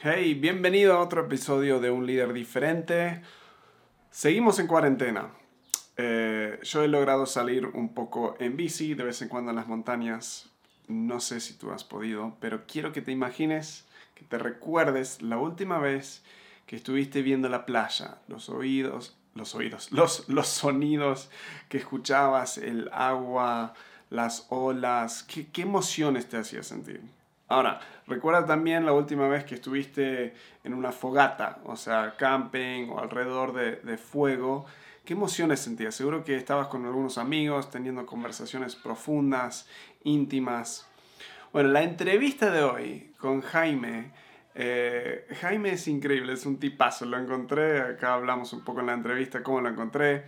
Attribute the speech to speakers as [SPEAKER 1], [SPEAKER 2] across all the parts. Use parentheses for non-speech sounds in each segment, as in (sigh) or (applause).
[SPEAKER 1] Hey, bienvenido a otro episodio de Un líder diferente. Seguimos en cuarentena. Eh, yo he logrado salir un poco en bici, de vez en cuando en las montañas. No sé si tú has podido, pero quiero que te imagines, que te recuerdes la última vez que estuviste viendo la playa, los oídos, los oídos, los, los sonidos que escuchabas, el agua, las olas, ¿qué, qué emociones te hacía sentir? Ahora, recuerda también la última vez que estuviste en una fogata, o sea, camping o alrededor de, fuego. ¿Qué emociones sentías? Seguro que estabas con algunos amigos teniendo conversaciones profundas, íntimas. Bueno, la entrevista de hoy con Jaime. Eh, Jaime es increíble, es un tipazo. Lo encontré, acá hablamos un poco en la entrevista cómo lo encontré,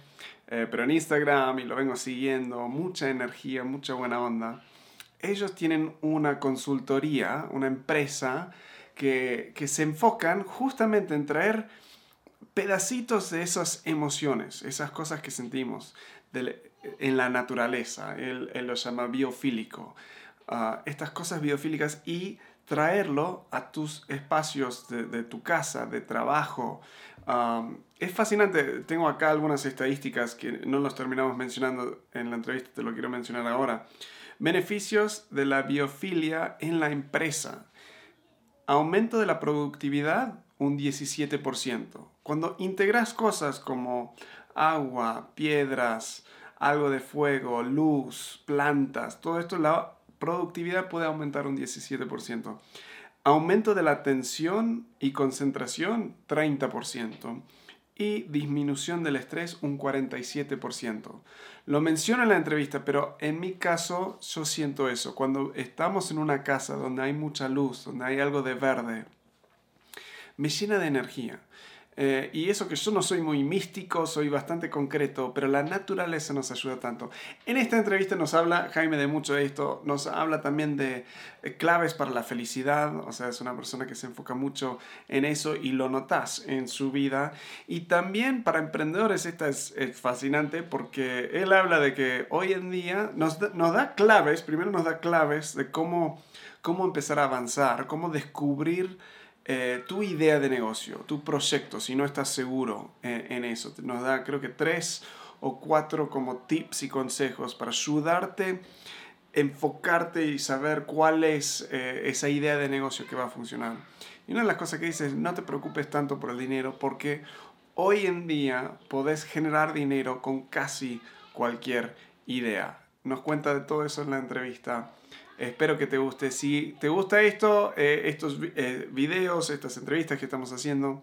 [SPEAKER 1] eh, pero en Instagram y lo vengo siguiendo. Mucha energía, mucha buena onda ellos tienen una consultoría, una empresa que, se enfocan justamente en traer pedacitos de esas emociones, esas cosas que sentimos en la naturaleza, él, lo llama biofílico, ah, estas cosas biofílicas y traerlo a tus espacios de, tu casa, de trabajo. es fascinante, tengo acá algunas estadísticas que no los terminamos mencionando en la entrevista, te lo quiero mencionar ahora. Beneficios de la biofilia en la empresa. Aumento de la productividad un 17%. Cuando integras cosas como agua, piedras, algo de fuego, luz, plantas, todo esto, la productividad puede aumentar un 17%. Aumento de la atención y concentración, 30% y disminución del estrés un 47%. Lo menciono en la entrevista, pero en mi caso yo siento eso. Cuando estamos en una casa donde hay mucha luz, donde hay algo de verde, me llena de energía. Eh, y eso que yo no soy muy místico, soy bastante concreto, pero la naturaleza nos ayuda tanto. En esta entrevista nos habla Jaime de mucho de esto, nos habla también de eh, claves para la felicidad, o sea, es una persona que se enfoca mucho en eso y lo notas en su vida. Y también para emprendedores esta es, fascinante porque él habla de que hoy en día nos nos da claves, primero nos da claves de cómo, cómo empezar a avanzar, cómo descubrir eh, tu idea de negocio, tu proyecto, si no estás seguro en, eso. Nos da creo que tres o cuatro como tips y consejos para ayudarte, enfocarte y saber cuál es eh, esa idea de negocio que va a funcionar. Y una de las cosas que dices, no te preocupes tanto por el dinero porque hoy en día podés generar dinero con casi cualquier idea. Nos cuenta de todo eso en la entrevista Espero que te guste. Si te gusta esto, eh, estos eh, videos, estas entrevistas que estamos haciendo,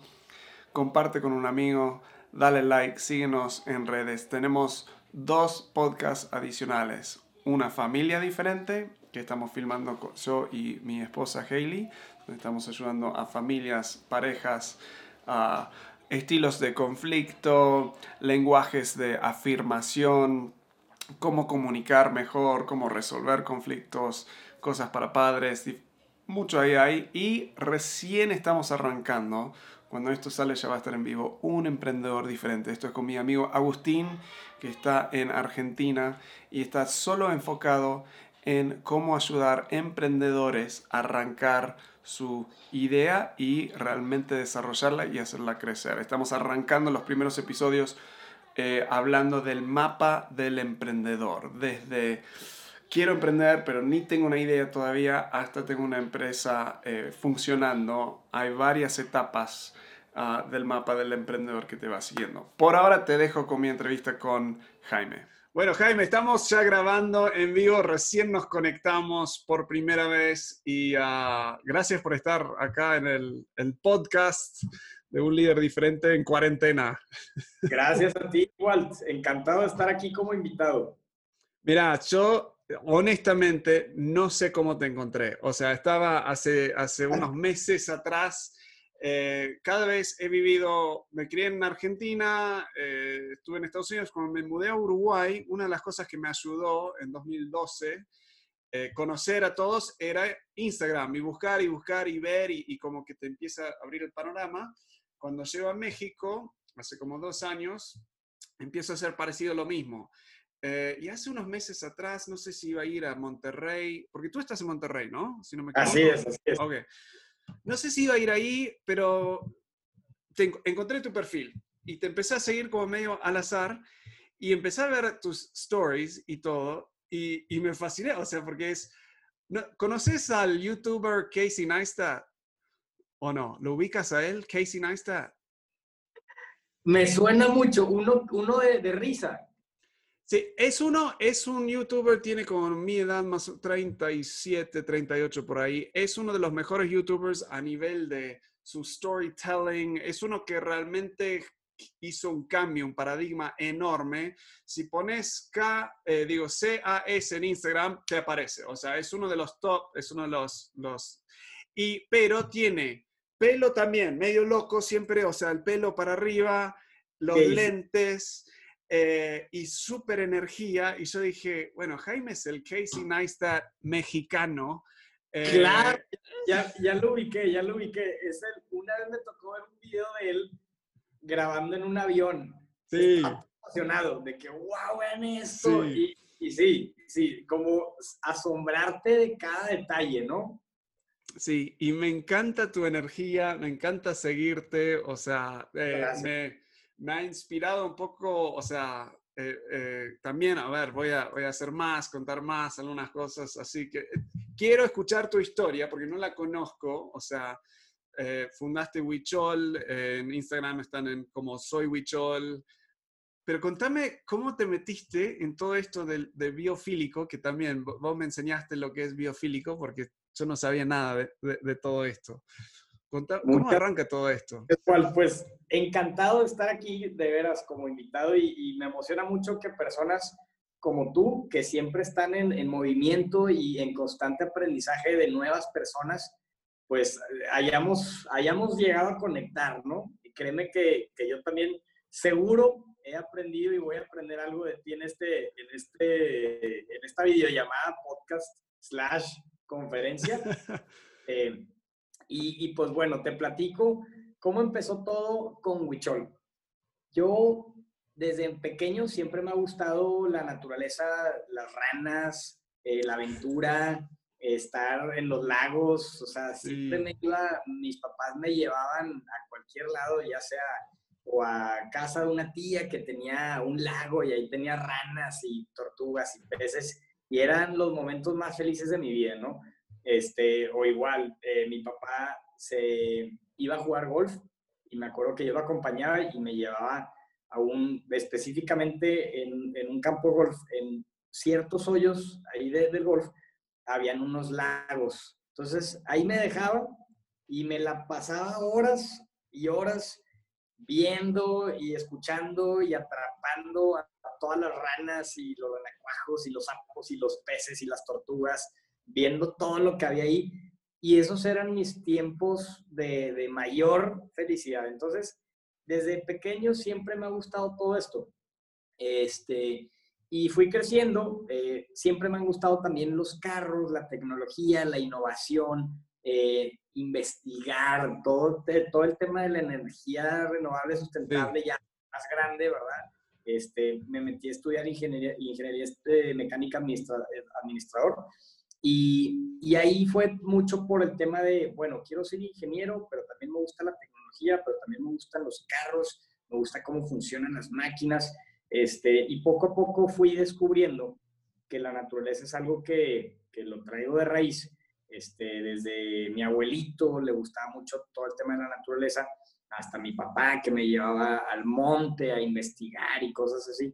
[SPEAKER 1] comparte con un amigo, dale like, síguenos en redes. Tenemos dos podcasts adicionales. Una familia diferente, que estamos filmando yo y mi esposa Hailey, estamos ayudando a familias, parejas, a estilos de conflicto, lenguajes de afirmación, cómo comunicar mejor, cómo resolver conflictos, cosas para padres, mucho ahí hay. Y recién estamos arrancando, cuando esto sale ya va a estar en vivo, un emprendedor diferente. Esto es con mi amigo Agustín, que está en Argentina y está solo enfocado en cómo ayudar emprendedores a arrancar su idea y realmente desarrollarla y hacerla crecer. Estamos arrancando los primeros episodios eh, hablando del mapa del emprendedor, desde quiero emprender pero ni tengo una idea todavía hasta tengo una empresa eh, funcionando. Hay varias etapas ah, del mapa del emprendedor que te va siguiendo. Por ahora te dejo con mi entrevista con Jaime. Bueno, Jaime, estamos ya grabando en vivo, recién nos conectamos por primera vez y ah, gracias por estar acá en el, el podcast de un líder diferente en cuarentena. (laughs)
[SPEAKER 2] Gracias a ti, Walt. Encantado de estar aquí como invitado.
[SPEAKER 1] Mira, yo honestamente no sé cómo te encontré. O sea, estaba hace, hace unos meses atrás. Eh, cada vez he vivido, me crié en Argentina, eh, estuve en Estados Unidos, cuando me mudé a Uruguay, una de las cosas que me ayudó en 2012 eh, conocer a todos era Instagram y buscar y buscar y ver y, y, como que te empieza a abrir el panorama. Cuando llego a México, hace como dos años, empiezo a hacer parecido lo mismo. Eh, y hace unos meses atrás, no sé si iba a ir a Monterrey, porque tú estás en Monterrey, ¿no?
[SPEAKER 2] Si no me así es, así es.
[SPEAKER 1] Okay. no sé si iba a ir ahí, pero te encontré tu perfil y te empecé a seguir como medio al azar y empecé a ver tus stories y todo y, y me fasciné, o sea, porque es, ¿conoces al youtuber Casey Neistat o no? ¿Lo ubicas a él, Casey Neistat?
[SPEAKER 2] Me suena mucho, uno, uno de, de risa.
[SPEAKER 1] Sí, es uno, es un youtuber, tiene como mi edad, más 37, 38 por ahí. Es uno de los mejores youtubers a nivel de su storytelling. Es uno que realmente hizo un cambio, un paradigma enorme. Si pones K, eh, digo C-A-S en Instagram, te aparece. O sea, es uno de los top, es uno de los, los... Y, pero tiene pelo también, medio loco siempre, o sea, el pelo para arriba, los lentes eh, y súper energía. Y yo dije, bueno, Jaime es el Casey Neistat mexicano.
[SPEAKER 2] Eh, claro, ya, ya lo ubiqué, ya lo ubiqué. Es el, una vez me tocó ver un video de él grabando en un avión. Sí. Apasionado de que, wow, vean esto. Y, y sí, sí, como asombrarte de cada detalle, ¿no?
[SPEAKER 1] Sí, y me encanta tu energía, me encanta seguirte, o sea, eh, me, me ha inspirado un poco, o sea, eh, eh, también, a ver, voy a, voy a hacer más, contar más, algunas cosas, así que eh, quiero escuchar tu historia porque no la conozco, o sea, fundaste Wichol, en Instagram están en como soy Wichol, pero contame cómo te metiste en todo esto de, de, biofílico, que también vos me enseñaste lo que es biofílico porque yo no sabía nada de, de todo esto. ¿Cómo arranca todo esto?
[SPEAKER 2] pues encantado de estar aquí de veras como invitado y, me emociona mucho que personas como tú, que siempre están en, movimiento y en constante aprendizaje de nuevas personas, pues hayamos, hayamos llegado a conectar, ¿no? Y créeme que, que yo también seguro he aprendido y voy a aprender algo de ti en, este, en, este, en esta videollamada, podcast, slash, conferencia. (laughs) Eh, y, pues bueno, te platico cómo empezó todo con Huichol. Yo desde pequeño siempre me ha gustado la naturaleza, las ranas, eh, la aventura, estar en los lagos, o sea, siempre me iba, mis papás me llevaban a cualquier lado, ya sea o a casa de una tía que tenía un lago y ahí tenía ranas y tortugas y peces, y eran los momentos más felices de mi vida, ¿no? Este, o igual, eh, mi papá se iba a jugar golf y me acuerdo que yo lo acompañaba y me llevaba a un, específicamente en, un campo de golf, en ciertos hoyos ahí del golf, habían unos lagos. Entonces ahí me dejaba y me la pasaba horas y horas viendo y escuchando y atrapando a, todas las ranas y los anacuajos y los sapos y los peces y las tortugas viendo todo lo que había ahí. Y esos eran mis tiempos de, mayor felicidad. Entonces, desde pequeño siempre me ha gustado todo esto. Este, y fui creciendo, eh, siempre me han gustado también los carros, la tecnología, la innovación, eh, investigar, todo, todo el tema de la energía renovable sustentable ya más grande, ¿verdad? Este, me metí a estudiar ingeniería, ingeniería este, mecánica administrador y, ahí fue mucho por el tema de, bueno, quiero ser ingeniero, pero también me gusta la tecnología, pero también me gustan los carros, me gusta cómo funcionan las máquinas. Este, y poco a poco fui descubriendo que la naturaleza es algo que, que lo traigo de raíz. Este, desde mi abuelito le gustaba mucho todo el tema de la naturaleza, hasta mi papá que me llevaba al monte a investigar y cosas así.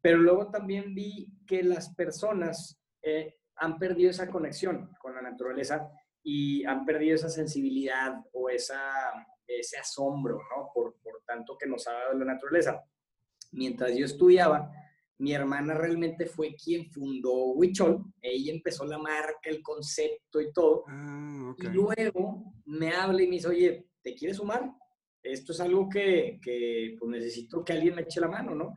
[SPEAKER 2] Pero luego también vi que las personas eh, han perdido esa conexión con la naturaleza y han perdido esa sensibilidad o esa, ese asombro, ¿no? Por, por tanto que nos ha dado la naturaleza. Mientras yo estudiaba, mi hermana realmente fue quien fundó Huichol. Ella empezó la marca, el concepto y todo. Ah, y luego me habla y me dice, oye, ¿te quieres sumar? Esto es algo que, que pues necesito que alguien me eche la mano, ¿no?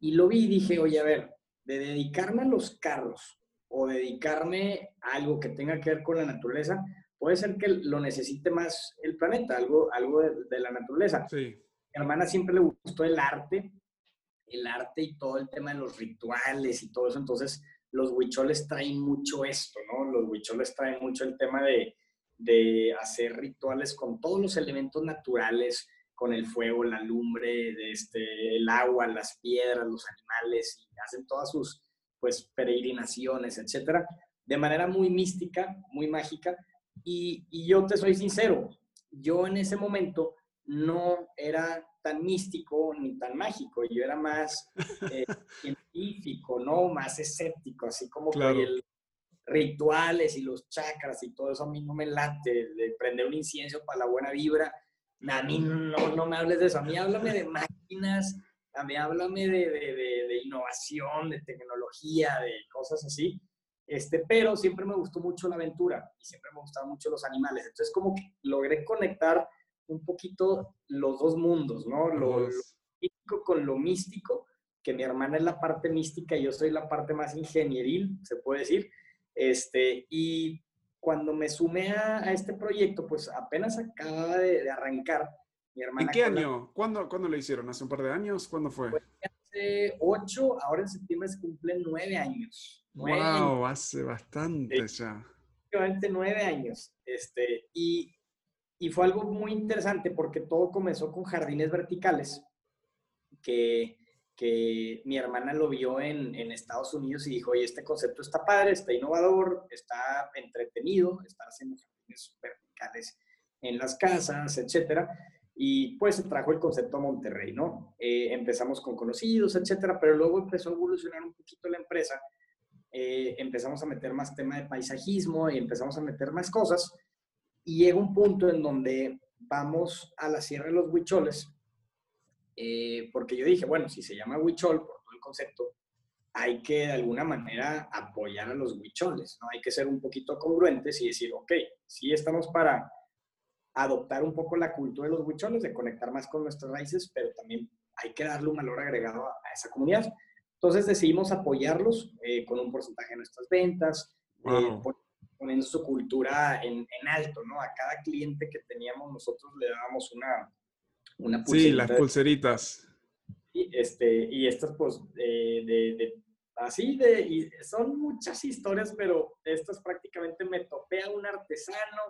[SPEAKER 2] Y lo vi y dije, oye, a ver, de dedicarme a los carros o dedicarme a algo que tenga que ver con la naturaleza, puede ser que lo necesite más el planeta, algo, algo de, la naturaleza. Sí. Mi hermana siempre le gustó el arte, el arte y todo el tema de los rituales y todo eso, entonces los huicholes traen mucho esto, ¿no? Los huicholes traen mucho el tema de, de hacer rituales con todos los elementos naturales, con el fuego, la lumbre, este, el agua, las piedras, los animales, y hacen todas sus pues peregrinaciones, etcétera, de manera muy mística, muy mágica. Y, y yo te soy sincero, yo en ese momento no era tan místico ni tan mágico, yo era más eh, (laughs) científico, ¿no? Más escéptico, así como que el rituales y los chakras y todo eso a mí no me late, de prender un incienso para la buena vibra, a mí no, no me hables de eso, a mí háblame de máquinas, a mí háblame de, de, de, innovación, de tecnología, de cosas así, este, pero siempre me gustó mucho la aventura y siempre me gustaban mucho los animales, entonces como que logré conectar un poquito los dos mundos, ¿no? Lo, lo místico con lo místico, que mi hermana es la parte mística y yo soy la parte más ingenieril, se puede decir, este, y cuando me sumé a, este proyecto, pues apenas acaba de, arrancar. Mi hermana
[SPEAKER 1] ¿En qué año? ¿Cuándo, ¿Cuándo, lo hicieron? ¿Hace un par de años? ¿Cuándo fue?
[SPEAKER 2] hace ocho, ahora en septiembre se cumplen nueve años.
[SPEAKER 1] wow, hace bastante ya.
[SPEAKER 2] Prácticamente nueve años. Este, y, y fue algo muy interesante porque todo comenzó con jardines verticales, que que mi hermana lo vio en, en, Estados Unidos y dijo, oye, este concepto está padre, está innovador, está entretenido, está haciendo jardines verticales en las casas, etcétera. Y pues se trajo el concepto a Monterrey, ¿no? Eh, empezamos con conocidos, etcétera, pero luego empezó a evolucionar un poquito la empresa. Eh, empezamos a meter más tema de paisajismo y empezamos a meter más cosas. Y llega un punto en donde vamos a la Sierra de los Huicholes eh, porque yo dije, bueno, si se llama huichol, por todo el concepto, hay que de alguna manera apoyar a los huicholes, ¿no? Hay que ser un poquito congruentes y decir, ok, sí estamos para adoptar un poco la cultura de los huicholes, de conectar más con nuestras raíces, pero también hay que darle un valor agregado a, esa comunidad. Entonces decidimos apoyarlos eh, con un porcentaje de nuestras ventas, eh, poniendo su cultura en, en, alto, ¿no? A cada cliente que teníamos nosotros le dábamos una,
[SPEAKER 1] una Sí, las pulseritas.
[SPEAKER 2] Y, este, y estas, pues, de, así de, y son muchas historias, pero estas prácticamente me topé a un artesano,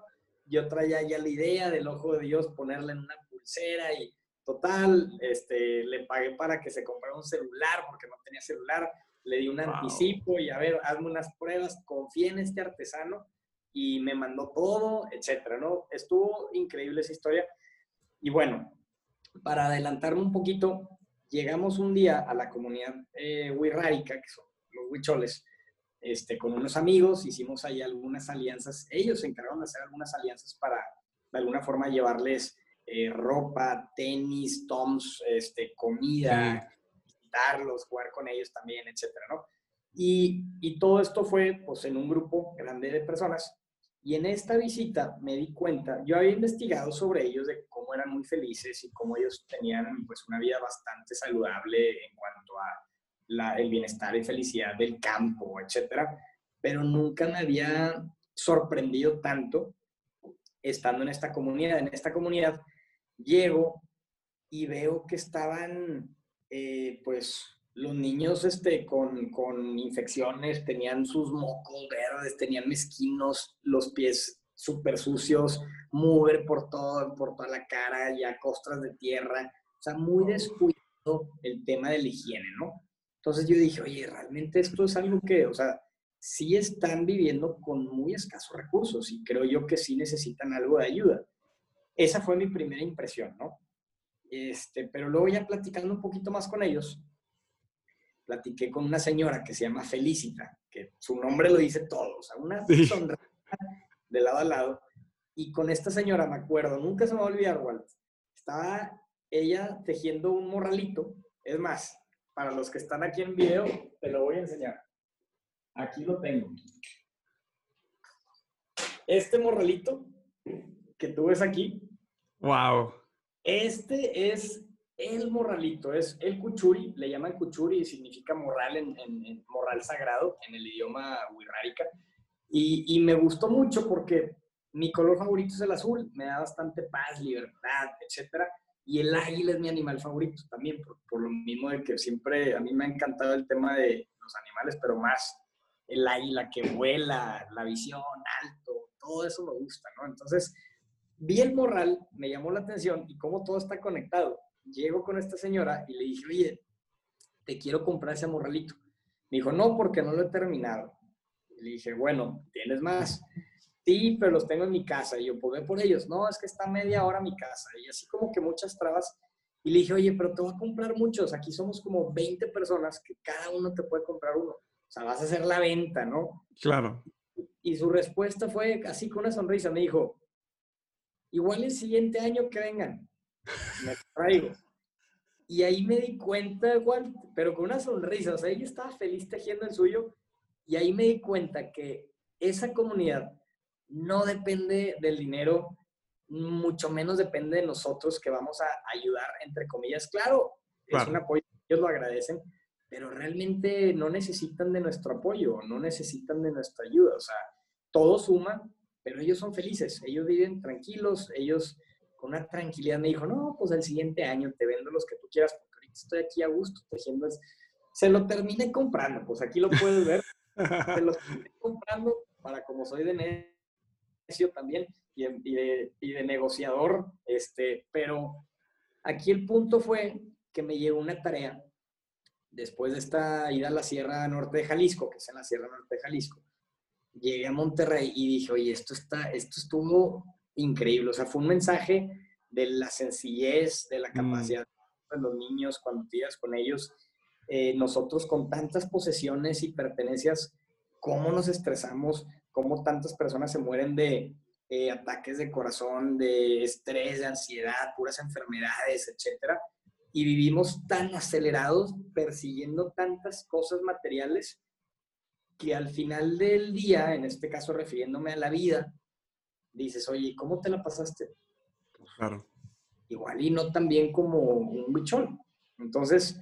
[SPEAKER 2] yo traía ya la idea del ojo de Dios ponerle en una pulsera y total, este, le pagué para que se comprara un celular porque no tenía celular, le di un anticipo y a ver, hazme unas pruebas, confié en este artesano y me mandó todo, etcétera, ¿no? Estuvo increíble esa historia. Y bueno, para adelantarme un poquito, llegamos un día a la comunidad eh, que son los huicholes, este, con unos amigos, hicimos ahí algunas alianzas. Ellos se encargaron de hacer algunas alianzas para, de alguna forma, llevarles eh, ropa, tenis, toms, este, comida, visitarlos, jugar con ellos también, etcétera, ¿no? Y, y todo esto fue, pues, en un grupo grande de personas y en esta visita me di cuenta, yo había investigado sobre ellos de cómo eran muy felices y cómo ellos tenían pues una vida bastante saludable en cuanto a el bienestar y felicidad del campo, etcétera, pero nunca me había sorprendido tanto estando en esta comunidad. En esta comunidad llego y veo que estaban eh, pues los niños este, con, con, infecciones tenían sus mocos verdes, tenían mezquinos, los pies súper sucios, mugre por, todo, por toda la cara, ya costras de tierra, o sea, muy descuidado el tema de la higiene, ¿no? Entonces yo dije, oye, realmente esto es algo que, o sea, sí están viviendo con muy escasos recursos y creo yo que sí necesitan algo de ayuda. Esa fue mi primera impresión, ¿no? Este, pero luego ya platicando un poquito más con ellos, platiqué con una señora que se llama Felicita, que su nombre lo dice todo, o sea, una sonrisa de lado a lado. Y con esta señora, me acuerdo, nunca se me va a olvidar, Walt, estaba ella tejiendo un morralito. Es más, para los que están aquí en video, te lo voy a enseñar. Aquí lo tengo. Este morralito que tú ves aquí.
[SPEAKER 1] Wow.
[SPEAKER 2] Este es el morralito es el cuchuri, le llaman cuchuri y significa morral en, morral sagrado en el idioma wixárika. Y, me gustó mucho porque mi color favorito es el azul, me da bastante paz, libertad, etc. Y el águila es mi animal favorito también, por, lo mismo de que siempre a mí me ha encantado el tema de los animales, pero más el águila que vuela, la visión, alto, todo eso me gusta, ¿no? Entonces, vi el morral, me llamó la atención y cómo todo está conectado. Llego con esta señora y le dije, oye, te quiero comprar ese morralito. Me dijo, no, porque no lo he terminado. le dije, bueno, ¿tienes más? Sí, pero los tengo en mi casa. Y yo, pues por ellos. No, es que está media hora mi casa. Y así como que muchas trabas. Y le dije, oye, pero te voy a comprar muchos. Aquí somos como 20 personas que cada uno te puede comprar uno. O sea, vas a hacer la venta, ¿no?
[SPEAKER 1] Claro.
[SPEAKER 2] Y su respuesta fue así con una sonrisa. Me dijo, igual el siguiente año que vengan, me traigo. Y ahí me di cuenta, igual, pero con una sonrisa. O sea, ella estaba feliz tejiendo el suyo. Y ahí me di cuenta que esa comunidad no depende del dinero, mucho menos depende de nosotros que vamos a ayudar, entre comillas. Claro, es un apoyo, ellos lo agradecen, pero realmente no necesitan de nuestro apoyo, no necesitan de nuestra ayuda. O sea, todo suma, pero ellos son felices, ellos viven tranquilos, ellos con una tranquilidad me dijo, no, pues el siguiente año te vendo los que tú quieras, porque ahorita estoy aquí a gusto tejiendo. Se lo terminé comprando, pues aquí lo puedes ver. (laughs) Se lo terminé comprando para como soy de también y de, y de, negociador, este, pero aquí el punto fue que me llegó una tarea después de esta ida a la Sierra Norte de Jalisco, que es en la Sierra Norte de Jalisco, llegué a Monterrey y dije, oye, esto, está, esto estuvo increíble. O sea, fue un mensaje de la sencillez, de la mm. capacidad de los niños cuando tiras con ellos. Eh, nosotros con tantas posesiones y pertenencias, ¿cómo nos estresamos? cómo tantas personas se mueren de eh, ataques de corazón, de estrés, de ansiedad, puras enfermedades, etcétera. Y vivimos tan acelerados persiguiendo tantas cosas materiales que al final del día, en este caso refiriéndome a la vida, dices, oye, ¿cómo te la pasaste?
[SPEAKER 1] Claro.
[SPEAKER 2] Igual y no tan bien como un bichón. Entonces,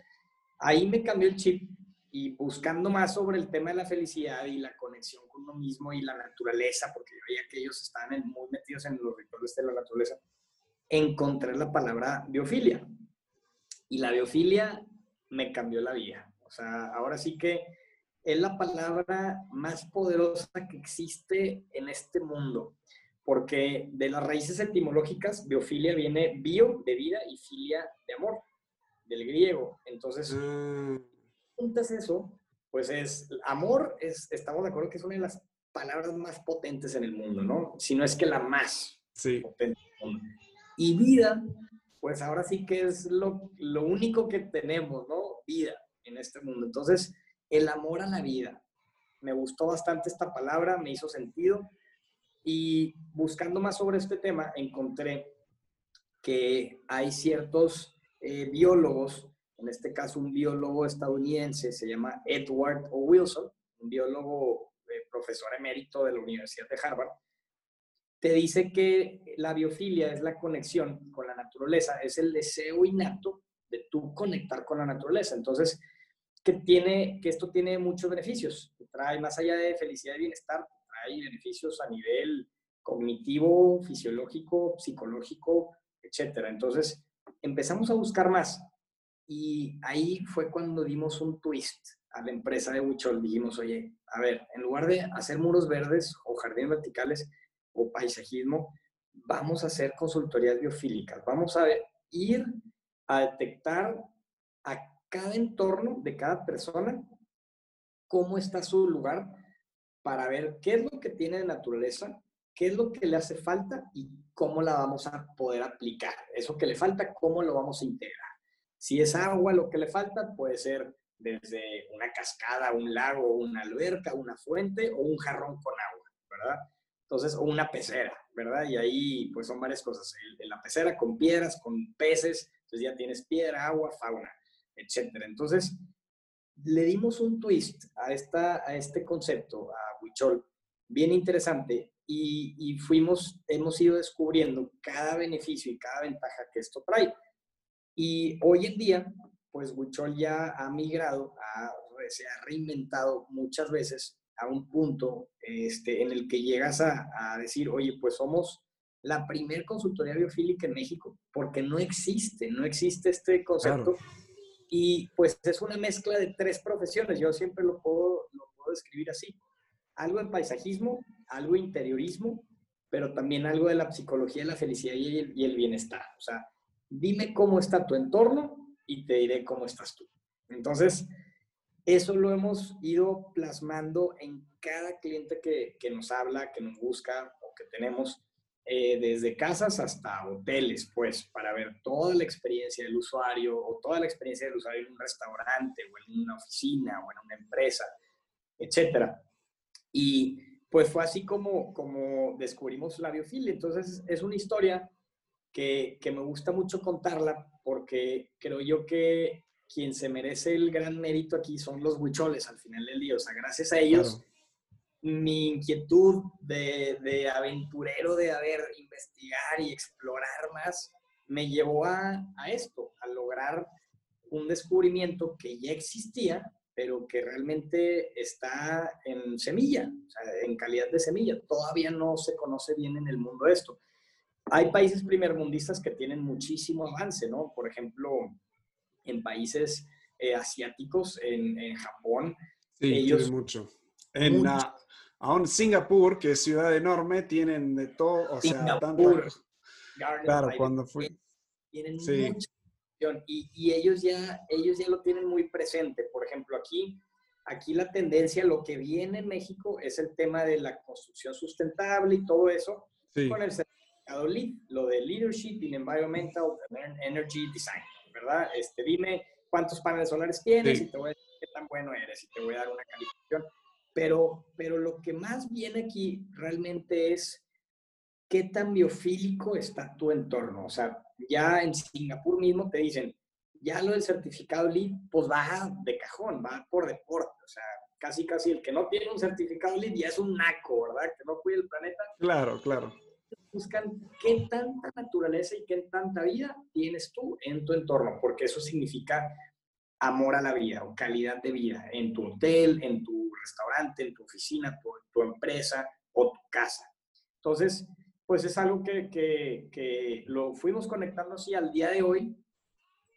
[SPEAKER 2] ahí me cambió el chip y buscando más sobre el tema de la felicidad y la conexión con uno mismo y la naturaleza, porque yo veía que ellos estaban muy metidos en los rituales de la naturaleza, encontré la palabra biofilia. Y la biofilia me cambió la vida. O sea, ahora sí que es la palabra más poderosa que existe en este mundo, porque de las raíces etimológicas, biofilia viene bio de vida y filia de amor, del griego. Entonces, mm juntas eso, pues es amor, es, estamos de acuerdo que es una de las palabras más potentes en el mundo, ¿no? Si no es que la más
[SPEAKER 1] sí.
[SPEAKER 2] potente. Y vida, pues ahora sí que es lo, lo único que tenemos, ¿no? Vida en este mundo. Entonces, el amor a la vida. Me gustó bastante esta palabra, me hizo sentido. Y buscando más sobre este tema, encontré que hay ciertos eh, biólogos en este caso un biólogo estadounidense, se llama Edward O. Wilson, un biólogo eh, profesor emérito de la Universidad de Harvard, te dice que la biofilia es la conexión con la naturaleza, es el deseo innato de tú conectar con la naturaleza. Entonces, que, tiene, que esto tiene muchos beneficios. Trae, más allá de felicidad y bienestar, trae beneficios a nivel cognitivo, fisiológico, psicológico, etc. Entonces, empezamos a buscar más. Y ahí fue cuando dimos un twist a la empresa de Huichol. Dijimos, oye, a ver, en lugar de hacer muros verdes o jardines verticales o paisajismo, vamos a hacer consultorías biofílicas. Vamos a ir a detectar a cada entorno de cada persona cómo está su lugar para ver qué es lo que tiene de naturaleza, qué es lo que le hace falta y cómo la vamos a poder aplicar. Eso que le falta, cómo lo vamos a integrar. Si es agua lo que le falta, puede ser desde una cascada, un lago, una alberca, una fuente o un jarrón con agua, ¿verdad? Entonces, o una pecera, ¿verdad? Y ahí pues son varias cosas. la pecera con piedras, con peces, entonces ya tienes piedra, agua, fauna, etc. Entonces, le dimos un twist a, esta, a este concepto, a Huichol, bien interesante, y, y fuimos, hemos ido descubriendo cada beneficio y cada ventaja que esto trae. Y hoy en día, pues Huichol ya ha migrado, se ha reinventado muchas veces a un punto este, en el que llegas a, decir, oye, pues somos la primer consultoría biofílica en México, porque no existe, no existe este concepto. Y pues es una mezcla de tres profesiones, yo siempre lo puedo, lo puedo describir así. Algo de paisajismo, algo interiorismo pero también algo de la psicología de la felicidad y el, y el bienestar. O sea, dime cómo está tu entorno y te diré cómo estás tú. Entonces, eso lo hemos ido plasmando en cada cliente que, que nos habla, que nos busca o que tenemos, eh, desde casas hasta hoteles, pues, para ver toda la experiencia del usuario o toda la experiencia del usuario en un restaurante o en una oficina o en una empresa, etcétera. Y pues fue así como, como descubrimos la biofilia. Entonces, es una historia que, que me gusta mucho contarla porque creo yo que quien se merece el gran mérito aquí son los huicholes al final del día. O sea, gracias a ellos, mi inquietud de, de, aventurero, de haber investigar y explorar más, me llevó a, a esto, a lograr un descubrimiento que ya existía, pero que realmente está en semilla, o sea, en calidad de semilla. Todavía no se conoce bien en el mundo esto. Hay países primermundistas que tienen muchísimo avance, ¿no? Por ejemplo, en países eh, asiáticos, en, en, Japón.
[SPEAKER 1] Sí, ellos mucho. En mucho. Aún Singapur, que es ciudad enorme, tienen de todo, o Singapur, sea, claro, cuando fui.
[SPEAKER 2] Tienen sí. mucha y, y, ellos ya ellos ya lo tienen muy presente. Por ejemplo, aquí aquí la tendencia, lo que viene en México es el tema de la construcción sustentable y todo eso sí. con el certificado LEED, lo de Leadership in Environmental Energy Design. ¿verdad? Este, dime cuántos paneles solares tienes sí. y te voy a decir qué tan bueno eres y te voy a dar una calificación. Pero, pero lo que más viene aquí realmente es qué tan biofílico está tu entorno. O sea, ya en Singapur mismo te dicen, ya lo del certificado LEED, pues va de cajón, va por deporte. O sea, casi, casi el que no tiene un certificado LEED ya es un naco, ¿verdad? Que no cuida el planeta.
[SPEAKER 1] Claro, claro
[SPEAKER 2] buscan qué tanta naturaleza y qué tanta vida tienes tú en tu entorno, porque eso significa amor a la vida o calidad de vida en tu hotel, en tu restaurante, en tu oficina, tu, empresa o tu casa. Entonces, pues es algo que, que, que, lo fuimos conectando así al día de hoy,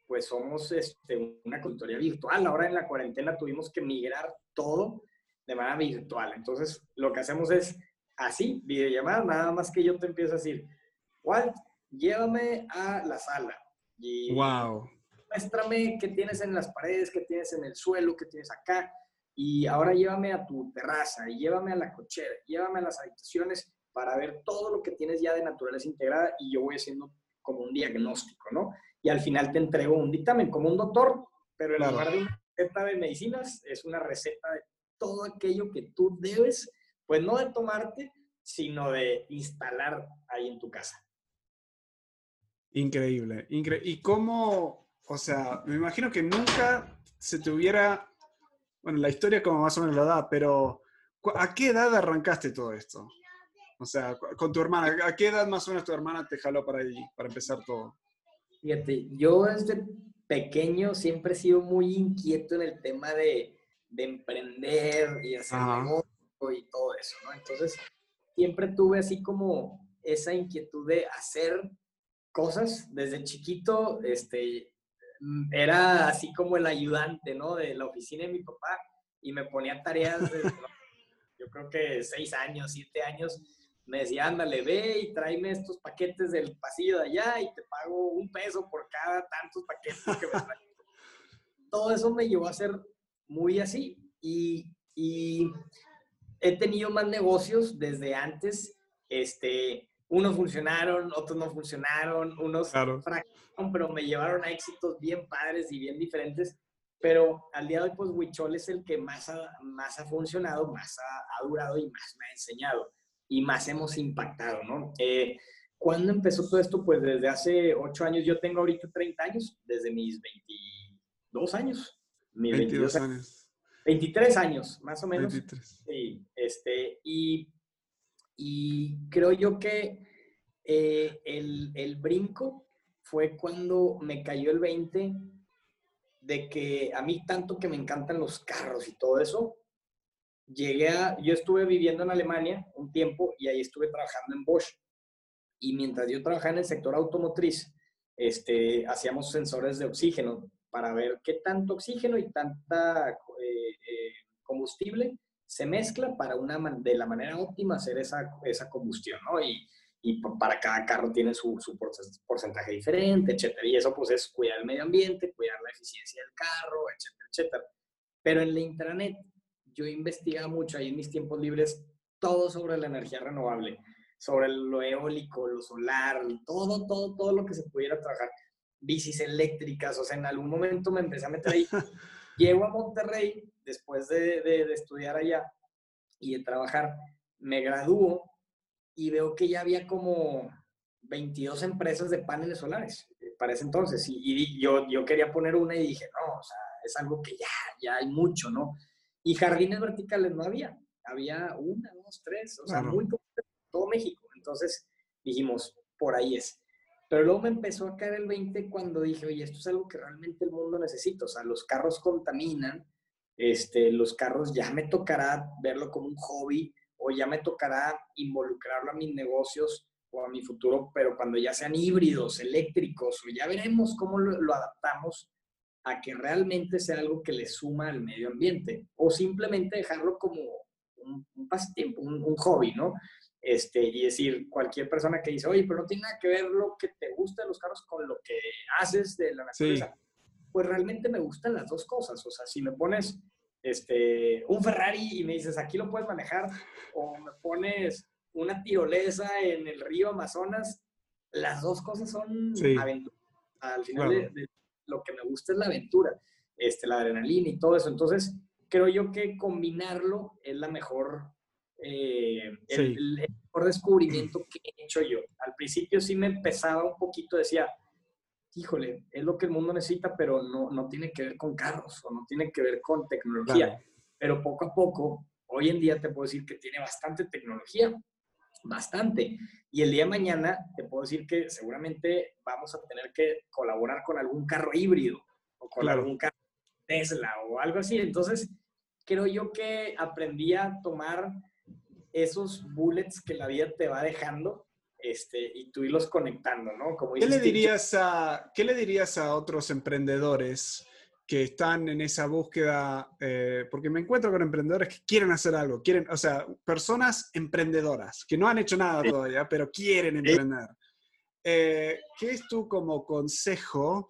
[SPEAKER 2] pues somos este, una consultoría virtual. Ahora en la cuarentena tuvimos que migrar todo de manera virtual. Entonces, lo que hacemos es así, videollamada, nada más que yo te empiezo a decir, Walt, llévame a la sala.
[SPEAKER 1] Wow.
[SPEAKER 2] Muéstrame qué tienes en las paredes, qué tienes en el suelo, qué tienes acá. Y ahora llévame a tu terraza, y llévame a la cochera, llévame a las habitaciones para ver todo lo que tienes ya de naturaleza integrada y yo voy haciendo como un diagnóstico, ¿no? Y al final te entrego un dictamen como un doctor, pero en lugar de una receta de medicinas, es una receta de todo aquello que tú debes pues no de tomarte, sino de instalar ahí en tu casa.
[SPEAKER 1] Increíble, increíble. ¿Y cómo, o sea, me imagino que nunca se te hubiera, bueno, la historia como más o menos la da, pero ¿a qué edad arrancaste todo esto? O sea, con tu hermana, ¿a qué edad más o menos tu hermana te jaló para ahí, para empezar todo?
[SPEAKER 2] Fíjate, yo desde pequeño siempre he sido muy inquieto en el tema de, de emprender y hacer negocios y todo eso, ¿no? Entonces, siempre tuve así como esa inquietud de hacer cosas. Desde chiquito, este, era así como el ayudante, ¿no? De la oficina de mi papá y me ponía tareas, de, (laughs) yo creo que seis años, siete años, me decía, ándale, ve y tráeme estos paquetes del pasillo de allá y te pago un peso por cada tantos paquetes que me traen. (laughs) Todo eso me llevó a ser muy así y, y he tenido más negocios desde antes. Este, unos funcionaron, otros no funcionaron, unos claro. fracasaron, pero me llevaron a éxitos bien padres y bien diferentes. Pero al día de hoy, pues Huichol es el que más ha, más ha funcionado, más ha, ha, durado y más me ha enseñado y más hemos impactado, ¿no? Eh, ¿Cuándo empezó todo esto? Pues desde hace ocho años. Yo tengo ahorita 30 años, desde mis 22 años.
[SPEAKER 1] Mis 22, 22 años.
[SPEAKER 2] 23 años, más o menos.
[SPEAKER 1] 23.
[SPEAKER 2] Sí, este, y, y creo yo que eh, el, el, brinco fue cuando me cayó el 20 de que a mí tanto que me encantan los carros y todo eso, llegué a, yo estuve viviendo en Alemania un tiempo y ahí estuve trabajando en Bosch. Y mientras yo trabajaba en el sector automotriz, este, hacíamos sensores de oxígeno para ver qué tanto oxígeno y tanta eh, eh, combustible se mezcla para una, de la manera óptima hacer esa, esa combustión, ¿no? Y, y para cada carro tiene su, su, porcentaje diferente, etcétera. Y eso pues es cuidar el medio ambiente, cuidar la eficiencia del carro, etcétera, etcétera. Pero en la intranet yo investigaba mucho ahí en mis tiempos libres todo sobre la energía renovable, sobre lo eólico, lo solar, todo, todo, todo lo que se pudiera trabajar. Bicis eléctricas, o sea, en algún momento me empecé a meter ahí. (laughs) Llego a Monterrey después de, de, estudiar allá y de trabajar, me gradúo y veo que ya había como 22 empresas de paneles solares eh, para ese entonces. Y, y, yo, yo quería poner una y dije, no, o sea, es algo que ya, ya hay mucho, ¿no? Y jardines verticales no había. Había una, dos, tres, o sea, muy poco todo México. Entonces dijimos, por ahí es. Pero luego me empezó a caer el 20 cuando dije, oye, esto es algo que realmente el mundo necesita. O sea, los carros contaminan, este, los carros ya me tocará verlo como un hobby o ya me tocará involucrarlo a mis negocios o a mi futuro, pero cuando ya sean híbridos, eléctricos, o ya veremos cómo lo, lo adaptamos a que realmente sea algo que le suma al medio ambiente o simplemente dejarlo como un, un pasatiempo, un, un, hobby, ¿no? Este, y decir, cualquier persona que dice, oye, pero no tiene nada que ver lo que te gusta de los carros con lo que haces de la naturaleza. Pues realmente me gustan las dos cosas. O sea, si me pones este, un Ferrari y me dices, aquí lo puedes manejar, o me pones una tirolesa en el río Amazonas, las dos cosas son aventuras. Al final de, lo que me gusta es la aventura, este, la adrenalina y todo eso. Entonces, creo yo que combinarlo es la mejor, eh, el, mejor descubrimiento que he hecho yo. Al principio sí me empezaba un poquito, decía, híjole, es lo que el mundo necesita, pero no, no tiene que ver con carros o no tiene que ver con tecnología. Pero poco a poco, hoy en día te puedo decir que tiene bastante tecnología, bastante. Y el día de mañana te puedo decir que seguramente vamos a tener que colaborar con algún carro híbrido o con algún carro Tesla o algo así. Entonces, creo yo que aprendí a tomar esos bullets que la vida te va dejando este, y tú irlos conectando, ¿no?
[SPEAKER 1] Como ¿Qué, le dirías a, ¿Qué le dirías a otros emprendedores que están en esa búsqueda, eh, porque me encuentro con emprendedores que quieren hacer algo, quieren, o sea, personas emprendedoras, que no han hecho nada todavía, pero quieren emprender. Eh, ¿Qué es tú como consejo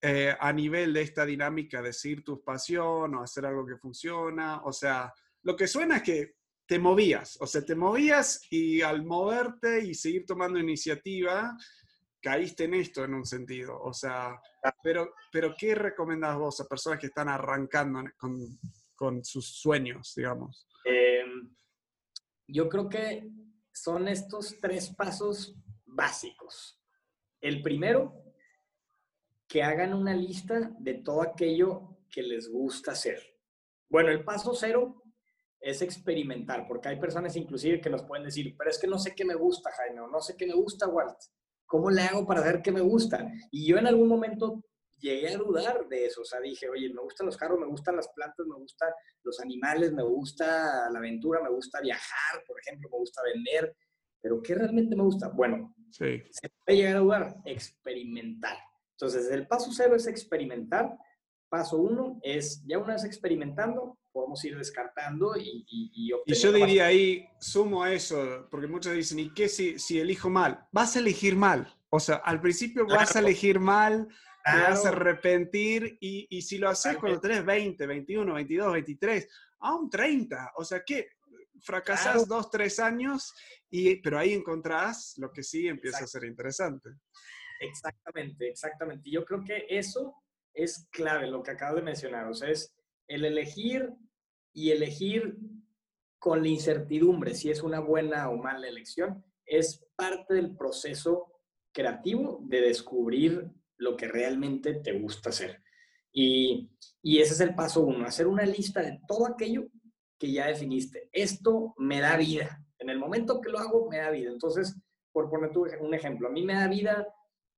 [SPEAKER 1] eh, a nivel de esta dinámica de seguir tu pasión o hacer algo que funciona? O sea, lo que suena es que te movías, o sea, te movías y al moverte y seguir tomando iniciativa, caíste en esto en un sentido. O sea, pero, pero ¿qué recomendás vos a personas que están arrancando con, con sus sueños, digamos?
[SPEAKER 2] Em, yo creo que son estos tres pasos básicos. El primero, que hagan una lista de todo aquello que les gusta hacer. Bueno, el paso cero es experimentar, porque hay personas inclusive que nos pueden decir, pero es que no sé qué me gusta, Jaime, o no sé qué me gusta, Walt. ¿Cómo le hago para saber qué me gusta? Y yo en algún momento llegué a dudar de eso. O sea, dije, oye, me gustan los carros, me gustan las plantas, me gustan los animales, me gusta la aventura, me gusta viajar, por ejemplo, me gusta vender. Pero ¿qué realmente me gusta? Bueno, sí. se puede llegar a dudar, experimentar. Entonces, el paso cero es experimentar. Paso uno es, ya una vez experimentando, podemos ir descartando y, y,
[SPEAKER 1] y yo diría ahí, sumo a eso, porque muchos dicen, ¿y qué si, si elijo mal? Vas a elegir mal. O sea, al principio vas a elegir mal, te vas a arrepentir y, y si lo haces cuando tenés 20, 21, 22, 23, aún 30, o sea, ¿qué? Fracasás dos, tres años, y, pero ahí encontrás lo que sí empieza a ser interesante.
[SPEAKER 2] Exactamente, exactamente. Yo creo que eso es clave, lo que acabo de mencionar. O sea, es el elegir y elegir con la incertidumbre si es una buena o mala elección es parte del proceso creativo de descubrir lo que realmente te gusta hacer. Y, y, ese es el paso uno, hacer una lista de todo aquello que ya definiste. Esto me da vida. En el momento que lo hago, me da vida. Entonces, por poner un ejemplo, a mí me da vida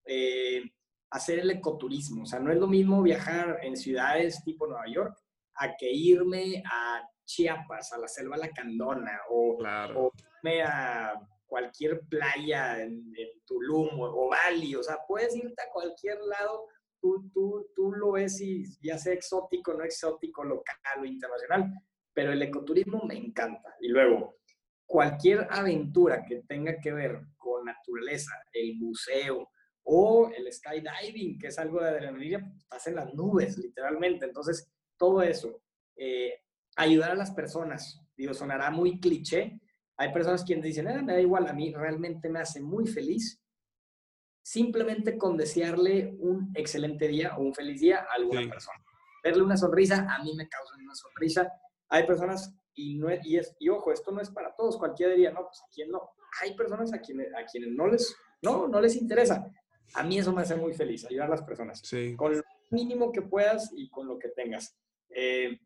[SPEAKER 2] eh, hacer el ecoturismo. O sea, no es lo mismo viajar en ciudades tipo Nueva York a que irme a Chiapas, a la selva lacandona, o, o irme a cualquier playa en, Tulum o, Bali, o sea, puedes irte a cualquier lado, tú, tú, tú lo ves y ya sea exótico, no exótico, local o internacional, pero el ecoturismo me encanta. Y luego, cualquier aventura que tenga que ver con naturaleza, el buceo o el skydiving, que es algo de adrenalina, pues, estás en las nubes, literalmente. Entonces, todo eso, eh, ayudar a las personas, digo, sonará muy cliché. Hay personas quienes dicen, ah, me da igual, a mí realmente me hace muy feliz simplemente con desearle un excelente día o un feliz día a alguna persona. Verle una sonrisa, a mí me causa una sonrisa. Hay personas, y, no y, es, y ojo, esto no es para todos, cualquiera diría, no, pues a quién no. Hay personas a quienes, a quienes no, les, no, no les interesa. A mí eso me hace muy feliz, ayudar a las personas. Con lo mínimo que puedas y con lo que tengas. Eh,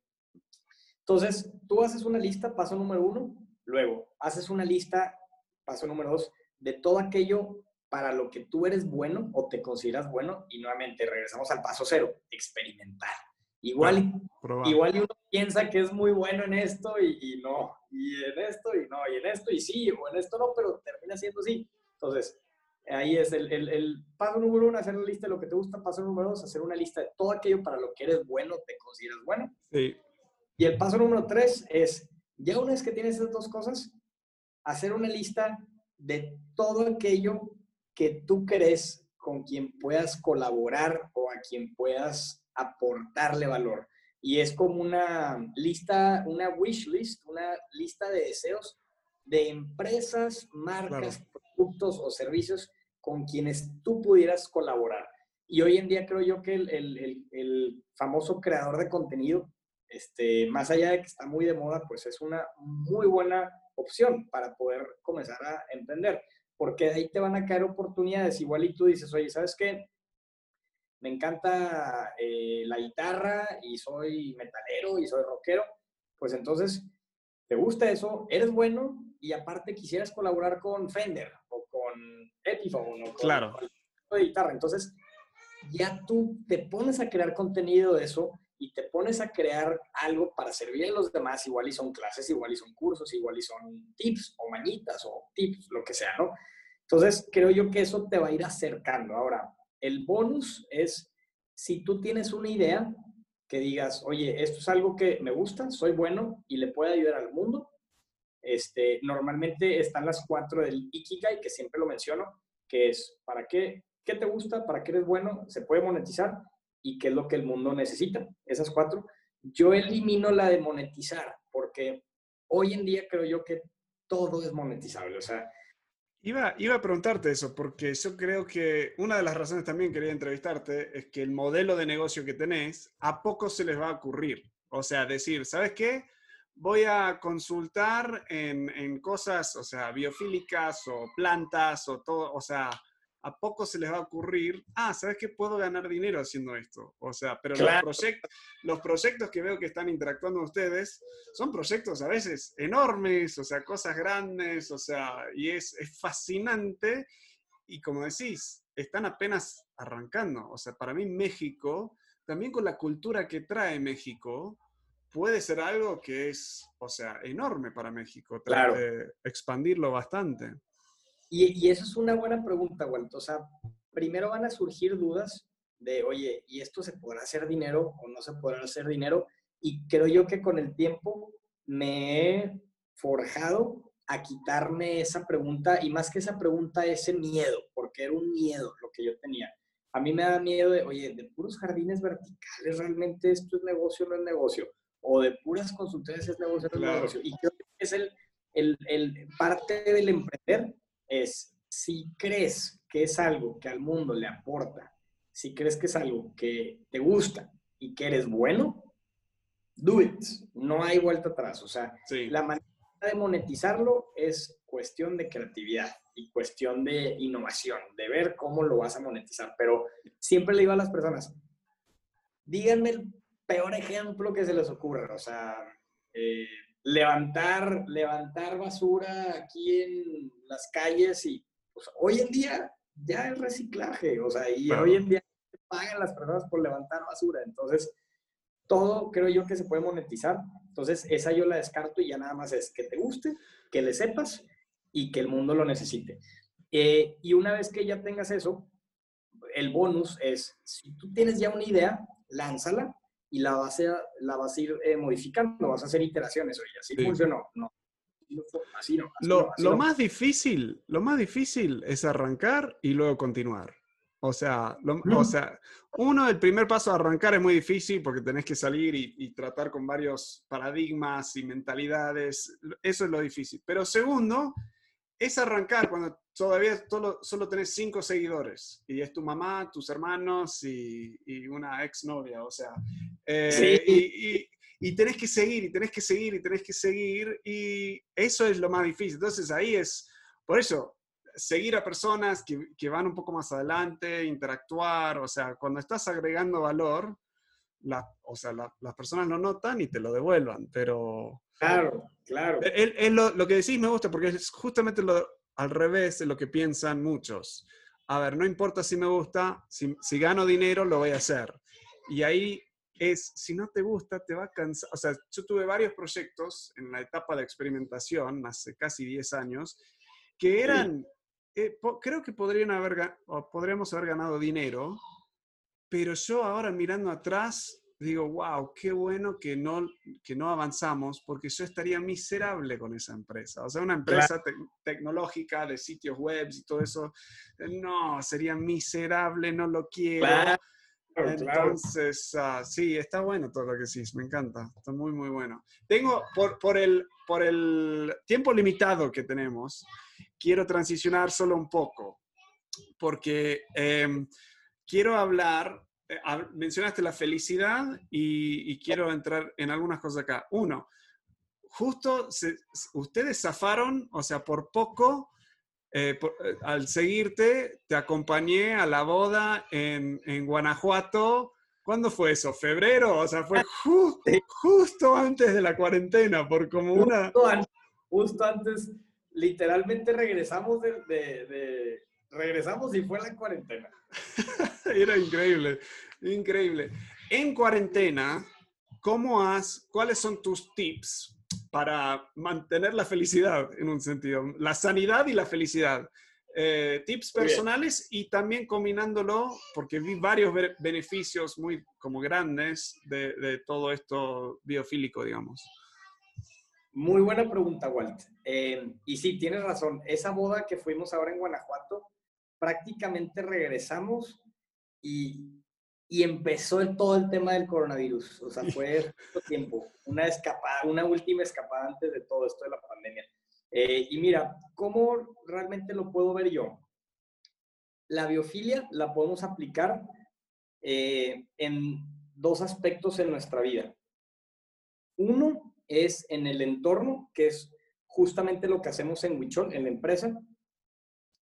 [SPEAKER 2] entonces, tú haces una lista, paso número uno, luego haces una lista, paso número dos, de todo aquello para lo que tú eres bueno o te consideras bueno y nuevamente regresamos al paso cero, experimentar. Igual, igual uno piensa que es muy bueno en esto y, no, y en esto y no, y en esto y sí, o en esto no, pero termina siendo sí. Entonces, ahí es el, el, el, paso número uno, hacer una lista de lo que te gusta. Paso número dos, hacer una lista de todo aquello para lo que eres bueno, te consideras bueno.
[SPEAKER 1] Sí.
[SPEAKER 2] Y el paso número tres es, ya una vez que tienes esas dos cosas, hacer una lista de todo aquello que tú crees con quien puedas colaborar o a quien puedas aportarle valor. Y es como una lista, una wish list, una lista de deseos de empresas, marcas, productos o servicios con quienes tú pudieras colaborar. Y hoy en día creo yo que el, el, el, famoso creador de contenido, este, más allá de que está muy de moda, pues es una muy buena opción para poder comenzar a emprender porque ahí te van a caer oportunidades. Igual y tú dices, oye, ¿sabes qué? Me encanta eh, la guitarra y soy metalero y soy rockero. Pues entonces, ¿te gusta eso? ¿Eres bueno? Y aparte quisieras colaborar con Fender o con Epiphone o con,
[SPEAKER 1] claro.
[SPEAKER 2] guitarra. Entonces, ya tú te pones a crear contenido de eso y te pones a crear algo para servir a los demás, igual y son clases, igual y son cursos, igual y son tips o mañitas o tips, lo que sea, ¿no? Entonces, creo yo que eso te va a ir acercando. Ahora, el bonus es si tú tienes una idea que digas, oye, esto es algo que me gusta, soy bueno y le puede ayudar al mundo. Este, normalmente están las cuatro del Ikigai, que siempre lo menciono, que es, ¿para qué? ¿Qué te gusta? ¿Para qué eres bueno? ¿Se puede monetizar? ¿Y qué es lo que el mundo necesita? Esas cuatro. Yo elimino la de monetizar, porque hoy en día creo yo que todo es monetizable. O sea,
[SPEAKER 1] Iba, iba, a preguntarte eso, porque yo creo que una de las razones también quería entrevistarte es que el modelo de negocio que tenés, a poco se les va a ocurrir. O sea, decir, ¿sabes qué? Voy a consultar en, en cosas, o sea, biofílicas o plantas o todo, o sea, a poco se les va a ocurrir, ah, ¿sabes qué? Puedo ganar dinero haciendo esto. O sea, pero los, proyectos, los proyectos que veo que están interactuando ustedes son proyectos a veces enormes, o sea, cosas grandes, o sea, y es, es fascinante. Y como decís, están apenas arrancando. O sea, para mí México, también con la cultura que trae México, puede ser algo que es, o sea, enorme para México.
[SPEAKER 2] Claro.
[SPEAKER 1] expandirlo bastante.
[SPEAKER 2] Y, eso es una buena pregunta, Walter. O sea, primero van a surgir dudas de, oye, ¿y esto se podrá hacer dinero o no se podrá hacer dinero? Y creo yo que con el tiempo me he forjado a quitarme esa pregunta y más que esa pregunta, ese miedo, porque era un miedo lo que yo tenía. A mí me da miedo de, oye, de puros jardines verticales, realmente esto es negocio, no es negocio. O de puras consultorías es negocio, es negocio. Y creo que es el, el, el parte del emprender es si crees que es algo que al mundo le aporta, si crees que es algo que te gusta y que eres bueno, do it. No hay vuelta atrás. O sea, la manera de monetizarlo es cuestión de creatividad y cuestión de innovación, de ver cómo lo vas a monetizar. Pero siempre le digo a las personas, díganme el peor ejemplo que se les ocurra. O sea, eh, levantar, levantar basura aquí en las calles y pues, hoy en día ya es reciclaje, o sea, y hoy en día pagan las personas por levantar basura, entonces todo creo yo que se puede monetizar, entonces esa yo la descarto y ya nada más es que te guste, que le sepas y que el mundo lo necesite. Eh, y una vez que ya tengas eso, el bonus es, si tú tienes ya una idea, lánzala y la vas a, la vas a ir eh, modificando, vas a hacer iteraciones. Oye, así funcionó. No, así no.
[SPEAKER 1] lo, más difícil, lo más difícil es arrancar y luego continuar. O sea, o sea, uno, el primer paso a arrancar es muy difícil porque tenés que salir y, tratar con varios paradigmas y mentalidades. Eso es lo difícil. Pero segundo, es arrancar cuando todavía solo, solo tenés cinco seguidores y es tu mamá, tus hermanos y, y una exnovia. O sea, eh, y, y tenés que seguir, y tenés que seguir, y tenés que seguir, y eso es lo más difícil. Entonces ahí es, por eso, seguir a personas que, que, van un poco más adelante, interactuar, o sea, cuando estás agregando valor, la, o sea, las personas lo notan y te lo devuelvan, pero...
[SPEAKER 2] Claro, claro.
[SPEAKER 1] Es, lo, lo, que decís me gusta porque es justamente lo, al revés de lo que piensan muchos. A ver, no importa si me gusta, si, si gano dinero, lo voy a hacer. Y ahí es, si no te gusta, te va a cansar. O sea, yo tuve varios proyectos en la etapa de experimentación, hace casi 10 años, que eran eh, creo que podrían haber, podríamos haber ganado dinero, pero yo ahora mirando atrás digo, wow, qué bueno que no, que no avanzamos porque yo estaría miserable con esa empresa. O sea, una empresa tecnológica de sitios web y todo eso, no, sería miserable, no lo quiero. Entonces, ah, sí, está bueno todo lo que decís, me encanta, está muy, muy bueno. Tengo, por, por, el, por el tiempo limitado que tenemos, quiero transicionar solo un poco, porque em, quiero hablar, eh, mencionaste la felicidad y, quiero entrar en algunas cosas acá. Uno, justo ustedes zafaron, o sea, por poco, eh, eh, al seguirte, te acompañé a la boda en, en Guanajuato. ¿Cuándo fue eso? ¿Febrero? O sea, fue justo antes de la cuarentena, por como una...
[SPEAKER 2] justo antes literalmente regresamos de, regresamos y fue la cuarentena. (laughs)
[SPEAKER 1] Era increíble, increíble. En cuarentena, ¿cómo has, cuáles son tus tips para mantener la felicidad en un sentido? La sanidad y la felicidad. Eh, tips personales y también combinándolo, porque vi varios beneficios muy como grandes de, de todo esto biofílico, digamos.
[SPEAKER 2] Muy buena pregunta, Walt. Eh, y sí, tienes razón. Esa boda que fuimos ahora en Guanajuato, prácticamente regresamos y, empezó todo el tema del coronavirus. O sea, fue (laughs) tiempo, una escapada, una última escapada antes de todo esto de la pandemia. Eh, y mira, ¿cómo realmente lo puedo ver yo? La biofilia la podemos aplicar eh, en dos aspectos en nuestra vida. Uno, es en el entorno, que es justamente lo que hacemos en Huichol, en la empresa,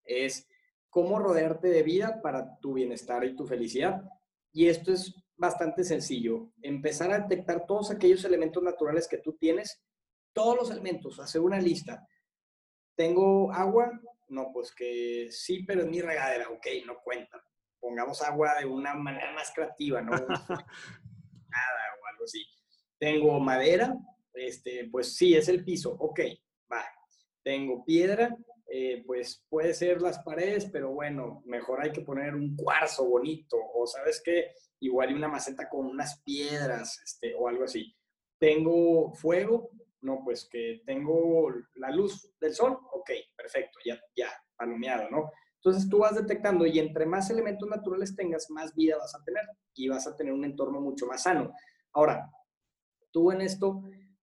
[SPEAKER 2] es cómo rodearte de vida para tu bienestar y tu felicidad. Y esto es bastante sencillo. Empezar a detectar todos aquellos elementos naturales que tú tienes, todos los elementos, hacer una lista. ¿Tengo agua? No, pues que sí, pero en mi regadera, ok, no cuenta. Pongamos agua de una manera más creativa, ¿no? (laughs) Nada o algo así. ¿Tengo madera? este, pues sí, es el piso, ok, va. Tengo piedra, eh, pues puede ser las paredes, pero bueno, mejor hay que poner un cuarzo bonito, o sabes qué, igual una maceta con unas piedras, este, o algo así. Tengo fuego, no, pues que tengo la luz del sol, ok, perfecto, ya, ya, palomeado, ¿no? Entonces tú vas detectando y entre más elementos naturales tengas, más vida vas a tener y vas a tener un entorno mucho más sano. Ahora, tú en esto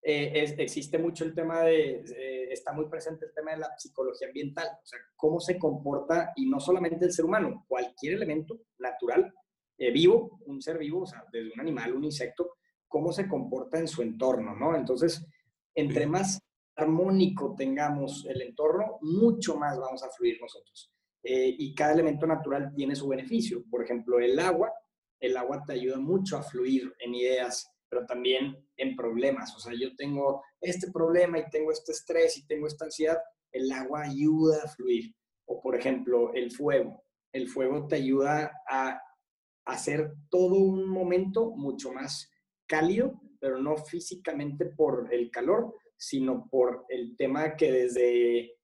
[SPEAKER 2] eh, existe mucho el tema de, eh, está muy presente el tema de la psicología ambiental, o sea, cómo se comporta, y no solamente el ser humano, cualquier elemento natural, eh, vivo, un ser vivo, o sea, desde un animal, un insecto, cómo se comporta en su entorno, ¿no? Entonces, entre más armónico tengamos el entorno, mucho más vamos a fluir nosotros. y cada elemento natural tiene su beneficio. Por ejemplo, el agua, el agua te ayuda mucho a fluir en ideas, pero también en problemas. O sea, yo tengo este problema y tengo este estrés y tengo esta ansiedad, el agua ayuda a fluir. O por ejemplo, el fuego. El fuego te ayuda a hacer todo un momento mucho más cálido, pero no físicamente por el calor, sino por el tema que desde,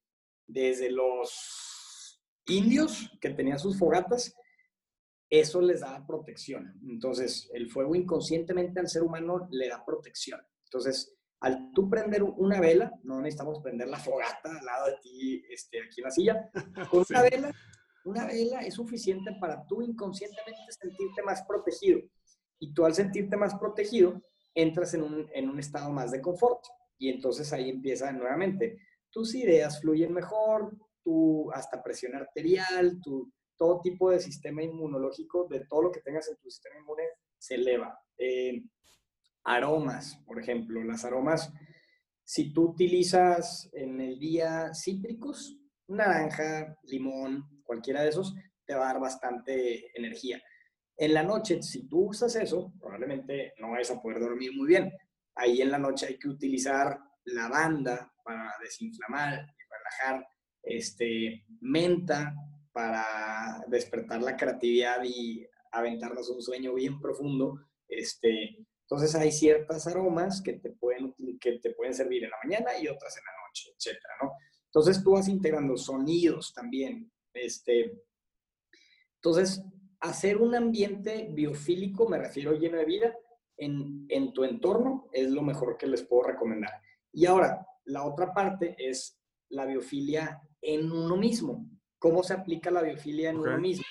[SPEAKER 2] desde los indios que tenían sus fogatas, eso les da protección. Entonces, el fuego inconscientemente al ser humano le da protección. Entonces, al tú prender una vela, no necesitamos prender la fogata al lado de ti, este, aquí en la silla, (laughs) con una vela, una vela es suficiente para tú inconscientemente sentirte más protegido. Y tú al sentirte más protegido, entras en un, en un estado más de confort. Y entonces ahí empieza nuevamente. Tus ideas fluyen mejor, tu hasta presión arterial, tu, todo tipo de sistema inmunológico, de todo lo que tengas en tu sistema inmune, se eleva. Eh, aromas, por ejemplo, las aromas, si tú utilizas en el día cítricos, naranja, limón, cualquiera de esos, te va a dar bastante energía. En la noche, si tú usas eso, probablemente no vas a poder dormir muy bien. Ahí en la noche hay que utilizar lavanda para desinflamar y relajar, este, menta para despertar la creatividad y aventarnos un sueño bien profundo. Este, entonces hay ciertas aromas que te pueden, que te pueden servir en la mañana y otras en la noche, etcétera, ¿no? Entonces tú vas integrando sonidos también. Este, entonces, hacer un ambiente biofílico, me refiero lleno de vida, en, en tu entorno es lo mejor que les puedo recomendar. Y ahora, la otra parte es la biofilia en uno mismo. ¿Cómo se aplica la biofilia en uno mismo?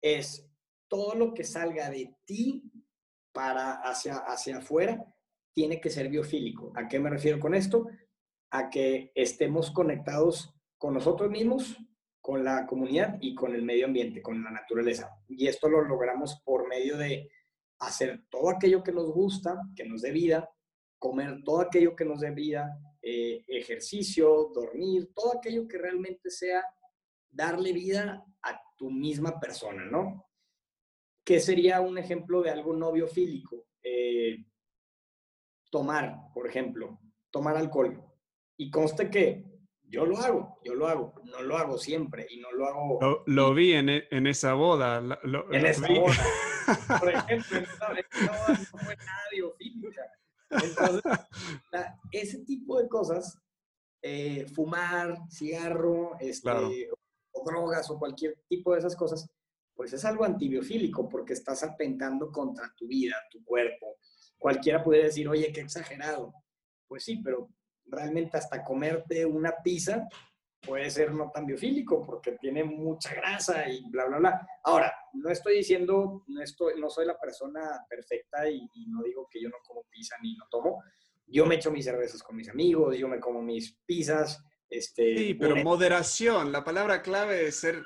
[SPEAKER 2] Es todo lo que salga de ti para hacia, hacia afuera tiene que ser biofílico. ¿A qué me refiero con esto? A que estemos conectados con nosotros mismos, con la comunidad y con el medio ambiente, con la naturaleza. Y esto lo logramos por medio de hacer todo aquello que nos gusta, que nos dé vida, comer todo aquello que nos dé vida, eh, ejercicio, dormir, todo aquello que realmente sea darle vida a tu misma persona, ¿no? ¿Qué sería un ejemplo de algo no biofílico? Eh, tomar, por ejemplo, tomar alcohol. Y conste que yo lo hago, yo lo hago, no lo hago siempre y no lo hago.
[SPEAKER 1] Lo, vi en, e, en, esa boda. (laughs)
[SPEAKER 2] en esa boda. Por ejemplo, en esa, boda no fue nada biofílica. Entonces, ese tipo de cosas, eh, fumar, cigarro, este, o drogas o cualquier tipo de esas cosas, pues es algo antibiofílico porque estás atentando contra tu vida, tu cuerpo. Cualquiera puede decir, oye, qué exagerado. Pues sí, pero realmente hasta comerte una pizza puede ser no tan biofílico porque tiene mucha grasa y bla, bla, bla. Ahora, no estoy diciendo, no, estoy, no soy la persona perfecta y, no digo que yo no como pizza ni no tomo. Yo me echo mis cervezas con mis amigos, yo me como mis pizzas. Este,
[SPEAKER 1] sí, pero moderación, la palabra clave es ser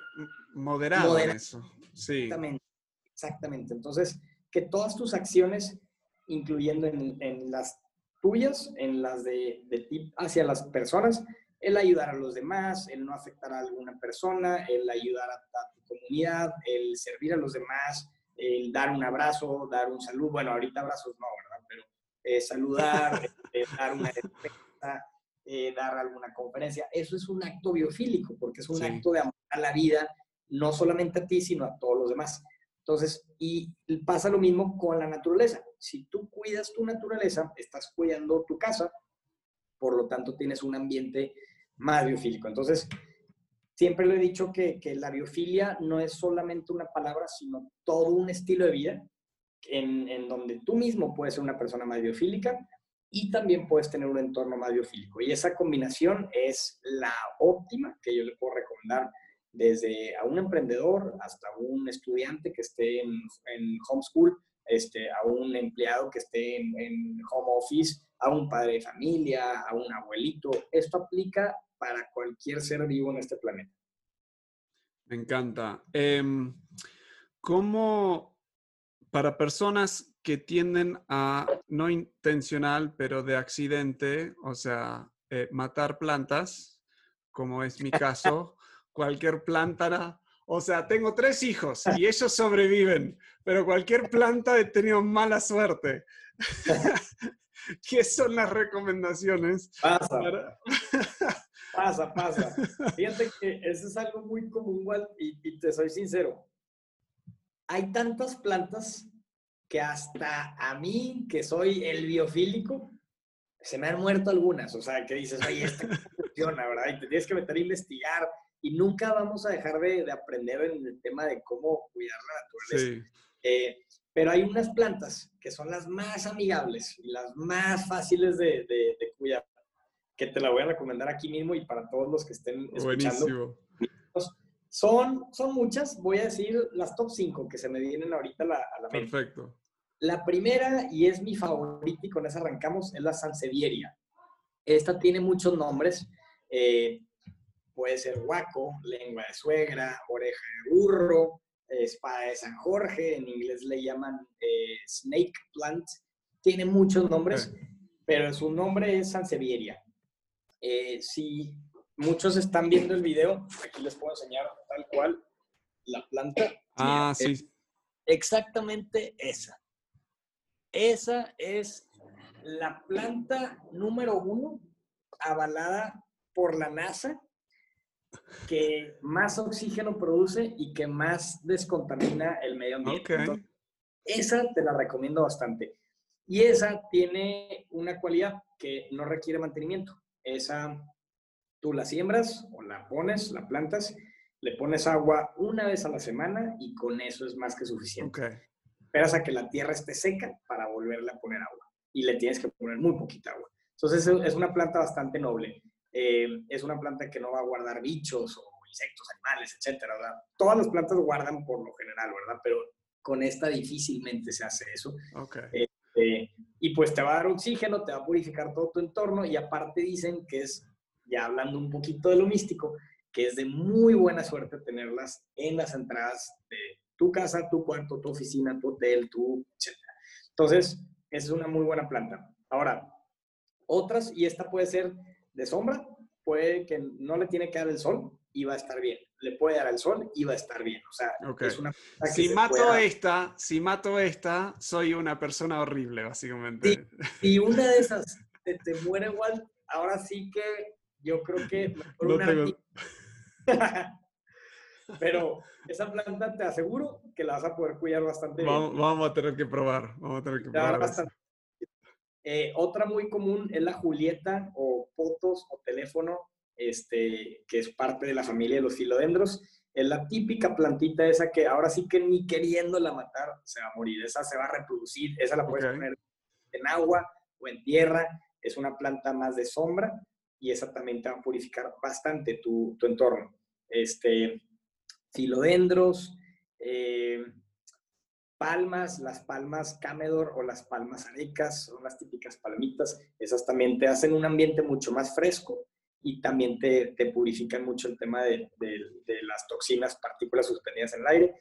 [SPEAKER 1] moderado en eso.
[SPEAKER 2] Exactamente, exactamente. Entonces, que todas tus acciones, incluyendo en, las tuyas, en las de, de ti hacia las personas, el ayudar a los demás, el no afectar a alguna persona, el ayudar a, tu comunidad, el servir a los demás, el dar un abrazo, dar un saludo. Bueno, ahorita abrazos no, ¿verdad? Pero eh, saludar, (laughs) eh, dar una (laughs) respuesta, eh, dar alguna conferencia. Eso es un acto biofílico, porque es un acto de amor a la vida no solamente a ti, sino a todos los demás. Entonces, y pasa lo mismo con la naturaleza. Si tú cuidas tu naturaleza, estás cuidando tu casa, por lo tanto tienes un ambiente más biofílico. Entonces, siempre le he dicho que, que la biofilia no es solamente una palabra, sino todo un estilo de vida en, en, donde tú mismo puedes ser una persona más biofílica y también puedes tener un entorno más biofílico. Y esa combinación es la óptima que yo le puedo recomendar desde a un emprendedor hasta un estudiante que esté en, en homeschool, este, a un empleado que esté en, home office, a un padre de familia, a un abuelito. Esto aplica para cualquier ser vivo en este planeta.
[SPEAKER 1] Me encanta. Em, ¿Cómo para personas que tienden a, no intencional, pero de accidente, o sea, eh, matar plantas, como es mi caso, cualquier planta, o sea, tengo tres hijos y (laughs) ellos sobreviven, pero cualquier planta he tenido mala suerte. (laughs) ¿Qué son las recomendaciones?
[SPEAKER 2] Pasa. pasa, pasa. (laughs) Fíjate que eso es algo muy común, y, y te soy sincero. Hay tantas plantas que hasta a mí, que soy el biofílico, se me han muerto algunas. O sea, que dices, oye, esta (laughs) funciona, ¿verdad? Y te tienes que meter a investigar y nunca vamos a dejar de, aprender en el tema de cómo cuidar la naturaleza. Sí. Eh, pero hay unas plantas que son las más amigables y las más fáciles de, de, cuidar, que te la voy a recomendar aquí mismo y para todos los que estén escuchando. Buenísimo. Son, son muchas, voy a decir las top 5 que se me vienen ahorita a la, a la mente.
[SPEAKER 1] Perfecto.
[SPEAKER 2] La primera, y es mi favorita, y con esa arrancamos, es la sansevieria. Esta tiene muchos nombres. Eh, puede ser guaco, lengua de suegra, oreja de burro, espada de San Jorge, en inglés le llaman eh, snake plant. Tiene muchos nombres, pero su nombre es sansevieria. Eh, si muchos están viendo el video, aquí les puedo enseñar tal cual la planta.
[SPEAKER 1] Ah, sí.
[SPEAKER 2] Exactamente esa. Esa es la planta número uno avalada por la NASA que más oxígeno produce y que más descontamina el medio ambiente. esa te la recomiendo bastante. Y esa tiene una cualidad que no requiere mantenimiento. Esa tú la siembras o la pones, la plantas, le pones agua una vez a la semana y con eso es más que suficiente esperas a que la tierra esté seca para volverle a poner agua. Y le tienes que poner muy poquita agua. Entonces es una planta bastante noble. Eh, es una planta que no va a guardar bichos o insectos, animales, etcétera. Todas las plantas guardan por lo general, ¿verdad? Pero con esta difícilmente se hace eso.
[SPEAKER 1] Okay.
[SPEAKER 2] Este, y pues te va a dar oxígeno, te va a purificar todo tu entorno y aparte dicen que es, ya hablando un poquito de lo místico, que es de muy buena suerte tenerlas en las entradas de tu casa, tu cuarto, tu oficina, tu hotel, tu, etc. Entonces, es una muy buena planta. Ahora, otras, y esta puede ser de sombra, puede que no le tiene que dar el sol y va a estar bien. Le puede dar el sol y va a estar bien. O sea, es una
[SPEAKER 1] si mato esta, si mato esta, soy una persona horrible, básicamente.
[SPEAKER 2] Si, una de (laughs) esas te, muere igual, ahora sí que yo creo que (laughs) Pero esa planta te aseguro que la vas a poder cuidar bastante
[SPEAKER 1] vamos, bien. Vamos a tener que probar, vamos a tener que probar.
[SPEAKER 2] Eh, otra muy común es la Julieta o potos o teléfono, este, que es parte de la familia de los filodendros. Es la típica plantita esa que ahora sí que ni queriéndola matar se va a morir. Esa se va a reproducir, esa la puedes poner en agua o en tierra. Es una planta más de sombra y esa también te va a purificar bastante tu, tu entorno. Este, filodendros, eh, palmas, las palmas camedor o las palmas arecas, son las típicas palmitas, esas también te hacen un ambiente mucho más fresco y también te, te purifican mucho el tema de, de, las toxinas, partículas suspendidas en el aire.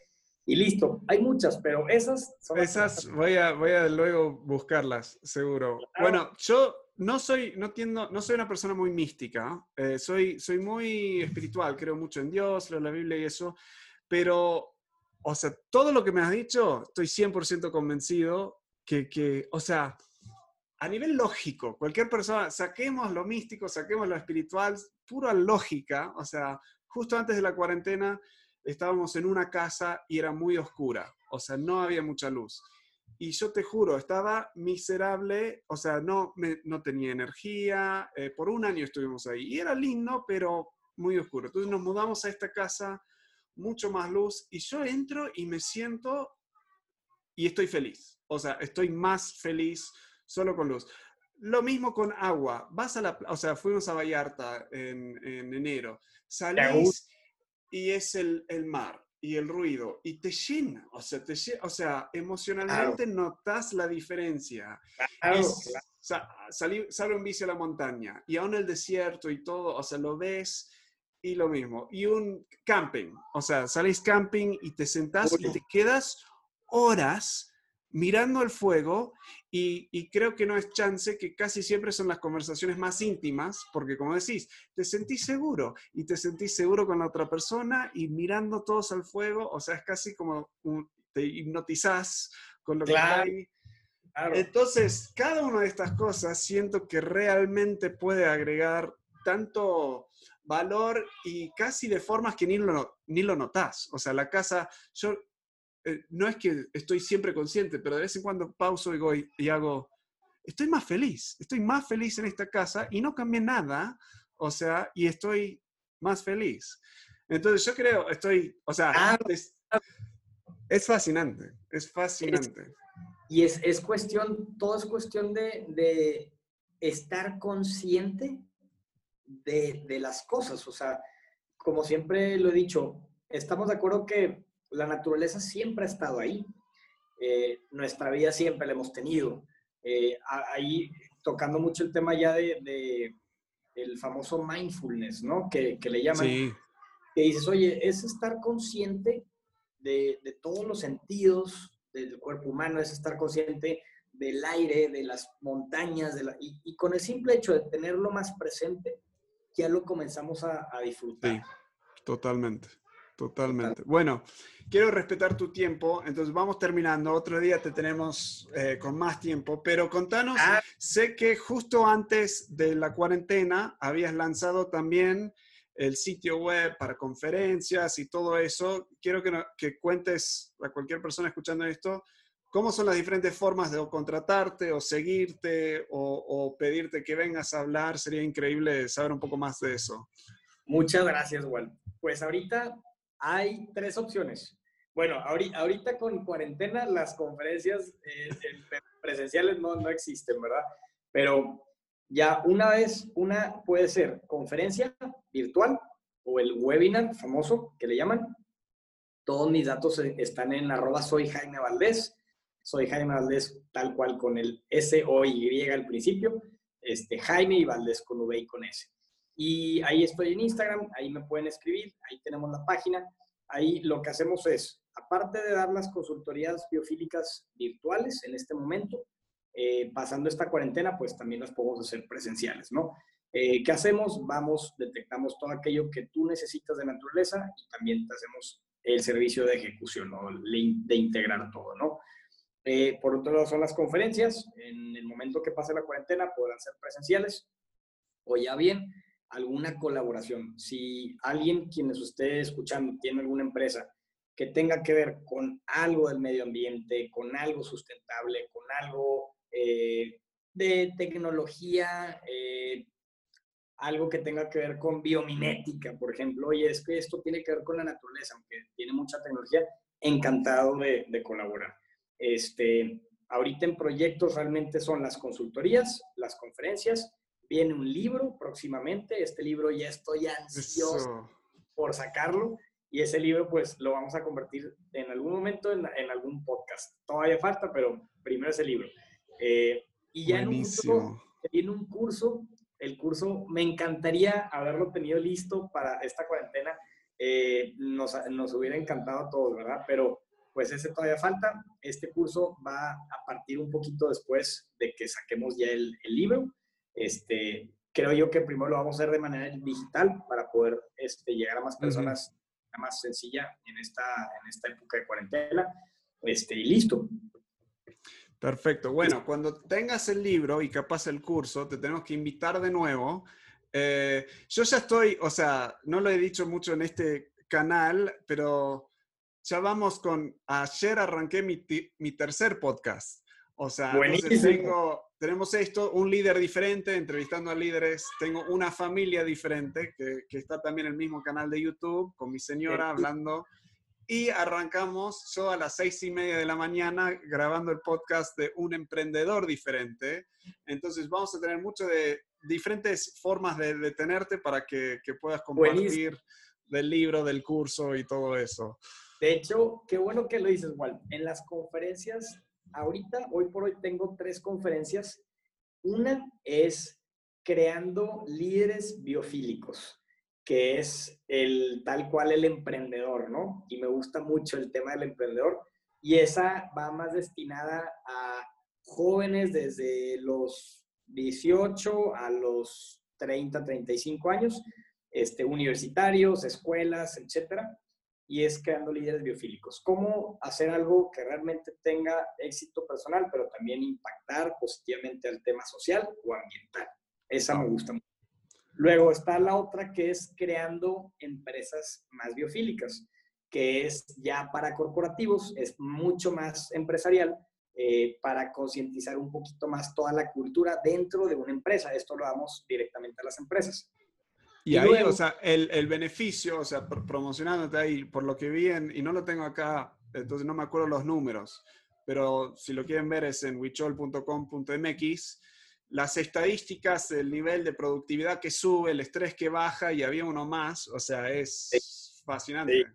[SPEAKER 2] Y listo, hay muchas, pero esas
[SPEAKER 1] son... Esas voy a, voy a luego buscarlas, seguro. Bueno, yo no soy, no tiendo, no soy una persona muy mística, eh, soy, soy muy espiritual, creo mucho en Dios, leo la Biblia y eso, pero, o sea, todo lo que me has dicho, estoy 100% convencido que, que, o sea, a nivel lógico, cualquier persona, saquemos lo místico, saquemos lo espiritual, pura lógica, o sea, justo antes de la cuarentena estábamos en una casa y era muy oscura, o sea, no había mucha luz. Y yo te juro, estaba miserable, o sea, no, no tenía energía, eh, por un año estuvimos ahí. Y era lindo, pero muy oscuro. Entonces nos mudamos a esta casa, mucho más luz, y yo entro y me siento y estoy feliz, o sea, estoy más feliz solo con luz. Lo mismo con agua, vas a la, o sea, fuimos a Vallarta en, en enero, salís y es el, el mar y el ruido y te llena, o sea, te o sea emocionalmente notas la diferencia. Claro, sale un bici a la montaña y aún el desierto y todo, o sea, lo ves y lo mismo. Y un camping, o sea, salís camping y te sentás y te quedas horas mirando el fuego y, creo que no es chance que casi siempre son las conversaciones más íntimas, porque como decís, te sentís seguro y te sentís seguro con la otra persona y mirando todos al fuego, o sea, es casi como te hipnotizás con lo que hay. Entonces, cada una de estas cosas siento que realmente puede agregar tanto valor y casi de formas que ni lo, ni lo notás. O sea, la casa, yo eh, no es que estoy siempre consciente, pero de vez en cuando pauso y, voy, y hago, estoy más feliz, estoy más feliz en esta casa y no cambié nada, o sea, y estoy más feliz. Entonces yo creo, estoy, o sea,
[SPEAKER 2] Ah,
[SPEAKER 1] es, es fascinante, es fascinante.
[SPEAKER 2] Y es, es cuestión, todo es cuestión de, de estar consciente de, de las cosas. O sea, como siempre lo he dicho, estamos de acuerdo que la naturaleza siempre ha estado ahí. Eh, nuestra vida siempre la hemos tenido. Eh, ahí tocando mucho el tema ya de, de el famoso mindfulness, ¿no? Que, que le llaman
[SPEAKER 1] Sí,
[SPEAKER 2] que dices, oye, es estar consciente de, de todos los sentidos del cuerpo humano, es estar consciente del aire, de las montañas, de la- y, y con el simple hecho de tenerlo más presente, ya lo comenzamos a, a disfrutar.
[SPEAKER 1] sí, totalmente, totalmente. Bueno, quiero respetar tu tiempo, entonces vamos terminando. Otro día te tenemos eh, con más tiempo, pero contanos,
[SPEAKER 2] Ah,
[SPEAKER 1] sé que justo antes de la cuarentena habías lanzado también el sitio web para conferencias y todo eso. Quiero que, no- que cuentes a cualquier persona escuchando esto. ¿Cómo son las diferentes formas de o contratarte o seguirte o, o pedirte que vengas a hablar? Sería increíble saber un poco más de eso.
[SPEAKER 2] Muchas gracias, Wal. Pues ahorita hay tres opciones. Bueno, ahori- ahorita con cuarentena las conferencias eh, en (laughs) pre- presenciales no, no existen, ¿verdad? Pero ya una vez, una puede ser conferencia virtual o el webinar famoso que le llaman. Todos mis datos eh, están en arroba soy Jaime Valdés. Soy Jaime Valdés tal cual con el S o Y al principio. Este, Jaime y Valdés con V y con S. Y ahí estoy en Instagram, ahí me pueden escribir, ahí tenemos la página. Ahí lo que hacemos es, aparte de dar las consultorías biofílicas virtuales en este momento, eh, pasando esta cuarentena, pues también las podemos hacer presenciales, ¿no? Eh, ¿Qué hacemos? Vamos, detectamos todo aquello que tú necesitas de naturaleza y también te hacemos el servicio de ejecución, ¿no? De integrar todo, ¿no? Eh, por otro lado, son las conferencias. En el momento que pase la cuarentena, podrán ser presenciales o ya bien alguna colaboración. Si alguien, quienes esté escuchando, tiene alguna empresa que tenga que ver con algo del medio ambiente, con algo sustentable, con algo eh, de tecnología, eh, algo que tenga que ver con biomimética, por ejemplo, oye, es que esto tiene que ver con la naturaleza, aunque tiene mucha tecnología, encantado de, de colaborar. Este, ahorita en proyectos realmente son las consultorías, las conferencias, viene un libro próximamente, este libro ya estoy ansioso
[SPEAKER 1] Eso.
[SPEAKER 2] por sacarlo y ese libro pues lo vamos a convertir en algún momento en, en algún podcast. Todavía falta, pero primero ese libro. Eh, y ya en un viene un curso, el curso me encantaría haberlo tenido listo para esta cuarentena, eh, nos, nos hubiera encantado a todos, ¿verdad? Pero pues ese todavía falta, este curso va a partir un poquito después de que saquemos ya el, el libro, este, creo yo que primero lo vamos a hacer de manera digital para poder este, llegar a más personas de manera más sencilla en esta, en esta época de cuarentena, este, y listo.
[SPEAKER 1] Perfecto. Bueno, cuando tengas el libro y capaz el curso, te tenemos que invitar de nuevo. Eh, yo ya estoy, o sea, no lo he dicho mucho en este canal, pero ya vamos con, ayer arranqué mi, mi tercer podcast. O sea, tengo, tenemos esto, un líder diferente, entrevistando a líderes, tengo una familia diferente, que, que está también en el mismo canal de YouTube, con mi señora hablando y arrancamos yo a las seis y media de la mañana grabando el podcast de un emprendedor diferente. Entonces vamos a tener mucho de diferentes formas de, de tenerte para que, que puedas compartir
[SPEAKER 2] Buenísimo.
[SPEAKER 1] del libro, del curso y todo eso.
[SPEAKER 2] De hecho, qué bueno que lo dices, Wal. En las conferencias, ahorita, hoy por hoy, tengo tres conferencias. Una es creando líderes biofílicos, que es el tal cual el emprendedor, ¿no? Y me gusta mucho el tema del emprendedor. Y esa va más destinada a jóvenes desde los 18 a los 30, 35 años, este, universitarios, escuelas, etcétera y es creando líderes biofílicos. Cómo hacer algo que realmente tenga éxito personal, pero también impactar positivamente al tema social o ambiental. Esa me gusta mucho. Luego está la otra que es creando empresas más biofílicas, que es ya para corporativos, es mucho más empresarial, eh, para concientizar un poquito más toda la cultura dentro de una empresa. Esto lo damos directamente a las empresas.
[SPEAKER 1] Y, ahí, o sea, el, el, beneficio, o sea, promocionándote ahí, por lo que vi, en, y no lo tengo acá, entonces no me acuerdo los números, pero si lo quieren ver es en wichol.com.mx, las estadísticas, el nivel de productividad que sube, el estrés que baja y había uno más, o sea, es fascinante.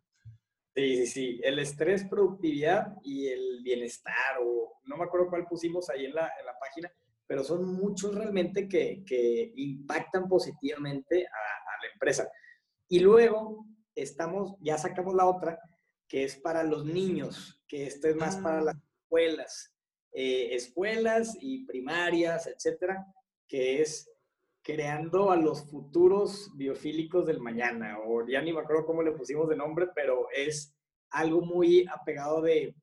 [SPEAKER 2] Sí, sí, sí, el estrés, productividad y el bienestar, o no me acuerdo cuál pusimos ahí en la, en la página, pero son muchos realmente que, que impactan positivamente a, la empresa. Y luego estamos, ya sacamos la otra, que es para los niños, que esto es más para las ah. escuelas, eh, escuelas y primarias, etcétera, que es creando a los futuros biofílicos del mañana, o ya ni me acuerdo cómo le pusimos de nombre, pero es algo muy apegado de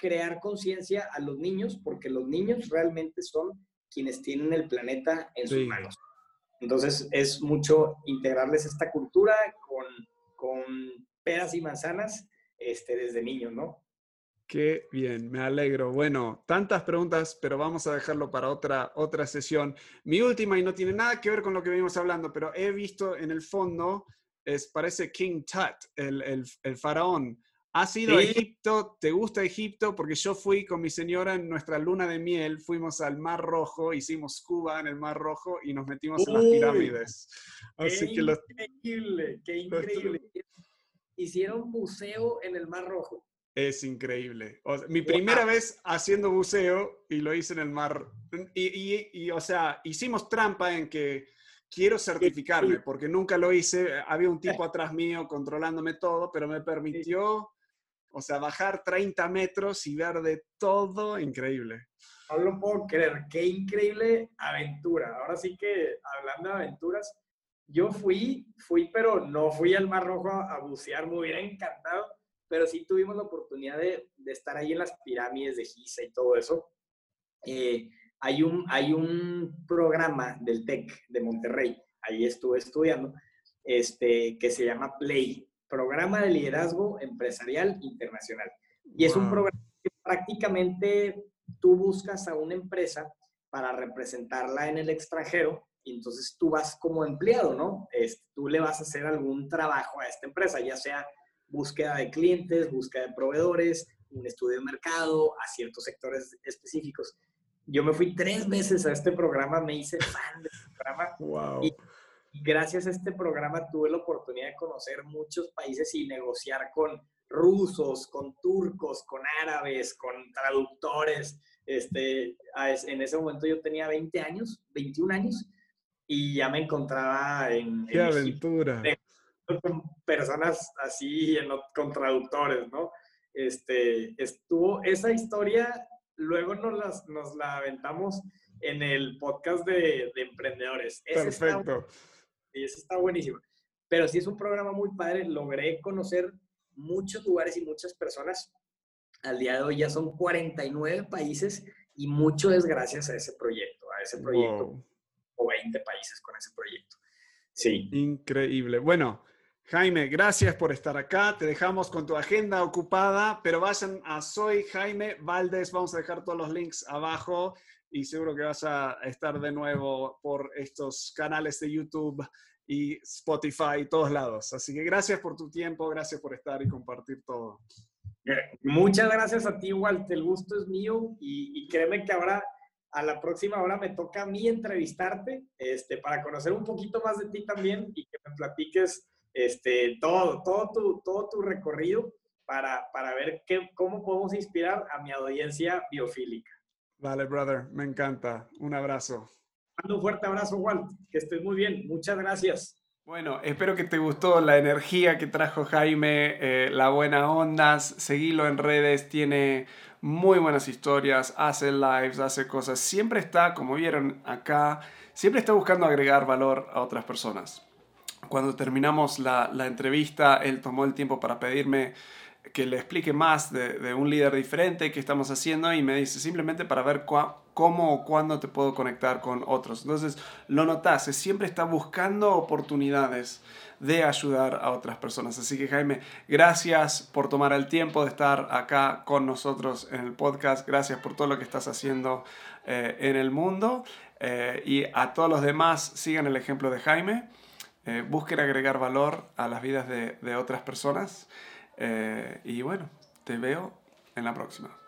[SPEAKER 2] crear conciencia a los niños, porque los niños realmente son quienes tienen el planeta en sus manos. Entonces es mucho integrarles esta cultura con, con peras y manzanas este, desde niños, ¿no?
[SPEAKER 1] Qué bien, me alegro. Bueno, tantas preguntas, pero vamos a dejarlo para otra, otra sesión. Mi última, y no tiene nada que ver con lo que venimos hablando, pero he visto en el fondo, es, parece King Tut, el, el, el faraón. ¿Has ido a Egipto? ¿Te gusta Egipto? Porque yo fui con mi señora en nuestra luna de miel, fuimos al Mar Rojo, hicimos Cuba en el Mar Rojo y nos metimos en las pirámides.
[SPEAKER 2] Así qué que increíble, qué increíble. Hicieron buceo en el Mar Rojo.
[SPEAKER 1] Es increíble. mi primera vez haciendo buceo y lo hice en el mar. Y, o sea, hicimos trampa en que quiero certificarme porque nunca lo hice. Había un tipo atrás mío controlándome todo, pero me permitió, o sea, bajar 30 metros y ver de todo increíble.
[SPEAKER 2] No lo puedo creer. Qué increíble aventura. Ahora sí que hablando de aventuras, yo fui, fui, pero no fui al Mar Rojo a, bucear. Me hubiera encantado pero sí tuvimos la oportunidad de, de estar ahí en las pirámides de Giza y todo eso. Eh, hay, un, hay un programa del TEC de Monterrey, ahí estuve estudiando, este, que se llama PLAY, Programa de Liderazgo Empresarial Internacional. Y es un programa que prácticamente tú buscas a una empresa para representarla en el extranjero y entonces tú vas como empleado, ¿no? Este, tú le vas a hacer algún trabajo a esta empresa, ya sea búsqueda de clientes, búsqueda de proveedores, un estudio de mercado a ciertos sectores específicos. Yo me fui tres veces a este programa, me hice fan de este programa.
[SPEAKER 1] Wow.
[SPEAKER 2] Y gracias a este programa tuve la oportunidad de conocer muchos países y negociar con rusos, con turcos, con árabes, con traductores. Este, en ese momento yo tenía 20 años, 21 años, y ya me encontraba en...
[SPEAKER 1] ¡Qué aventura!
[SPEAKER 2] con personas así, con traductores, ¿no? Este, estuvo esa historia, luego nos, las, nos la aventamos en el podcast de, emprendedores.
[SPEAKER 1] Perfecto.
[SPEAKER 2] Y eso está buenísimo. Pero sí es un programa muy padre, logré conocer muchos lugares y muchas personas. Al día de hoy ya son 49 países y mucho es gracias a ese proyecto, a ese proyecto. O 20 países con ese proyecto. Sí.
[SPEAKER 1] Increíble. Bueno, Jaime, gracias por estar acá. Te dejamos con tu agenda ocupada, pero vayan a Soy Jaime Valdés. Vamos a dejar todos los links abajo y seguro que vas a estar de nuevo por estos canales de YouTube y Spotify y todos lados. Así que gracias por tu tiempo, gracias por estar y compartir todo.
[SPEAKER 2] Muchas gracias a ti, Walt. El gusto es mío y, créeme que ahora a la próxima hora me toca a mí entrevistarte este, para conocer un poquito más de ti también y que me platiques este, todo, todo, tu, todo tu recorrido para, para ver qué, cómo podemos inspirar a mi audiencia biofílica.
[SPEAKER 1] Vale, brother, me encanta. Un abrazo.
[SPEAKER 2] Un fuerte abrazo, Walt. Que estés muy bien. Muchas gracias.
[SPEAKER 1] Bueno, espero que te gustó la energía que trajo Jaime, eh, la buena onda. Seguilo en redes, tiene muy buenas historias, hace lives, hace cosas. Siempre está, como vieron acá, siempre está buscando agregar valor a otras personas cuando terminamos la, entrevista, él tomó el tiempo para pedirme que le explique más de, un líder diferente que estamos haciendo y me dice simplemente para ver cómo o cuándo te puedo conectar con otros. Entonces lo notas, siempre está buscando oportunidades de ayudar a otras personas. Así que Jaime, gracias por tomar el tiempo de estar acá con nosotros en el podcast. Gracias por todo lo que estás haciendo eh, en el mundo. Eh, y a todos los demás, sigan el ejemplo de Jaime. eh, busquen agregar valor a las vidas de, de otras personas. Eh, y bueno, te veo en la próxima.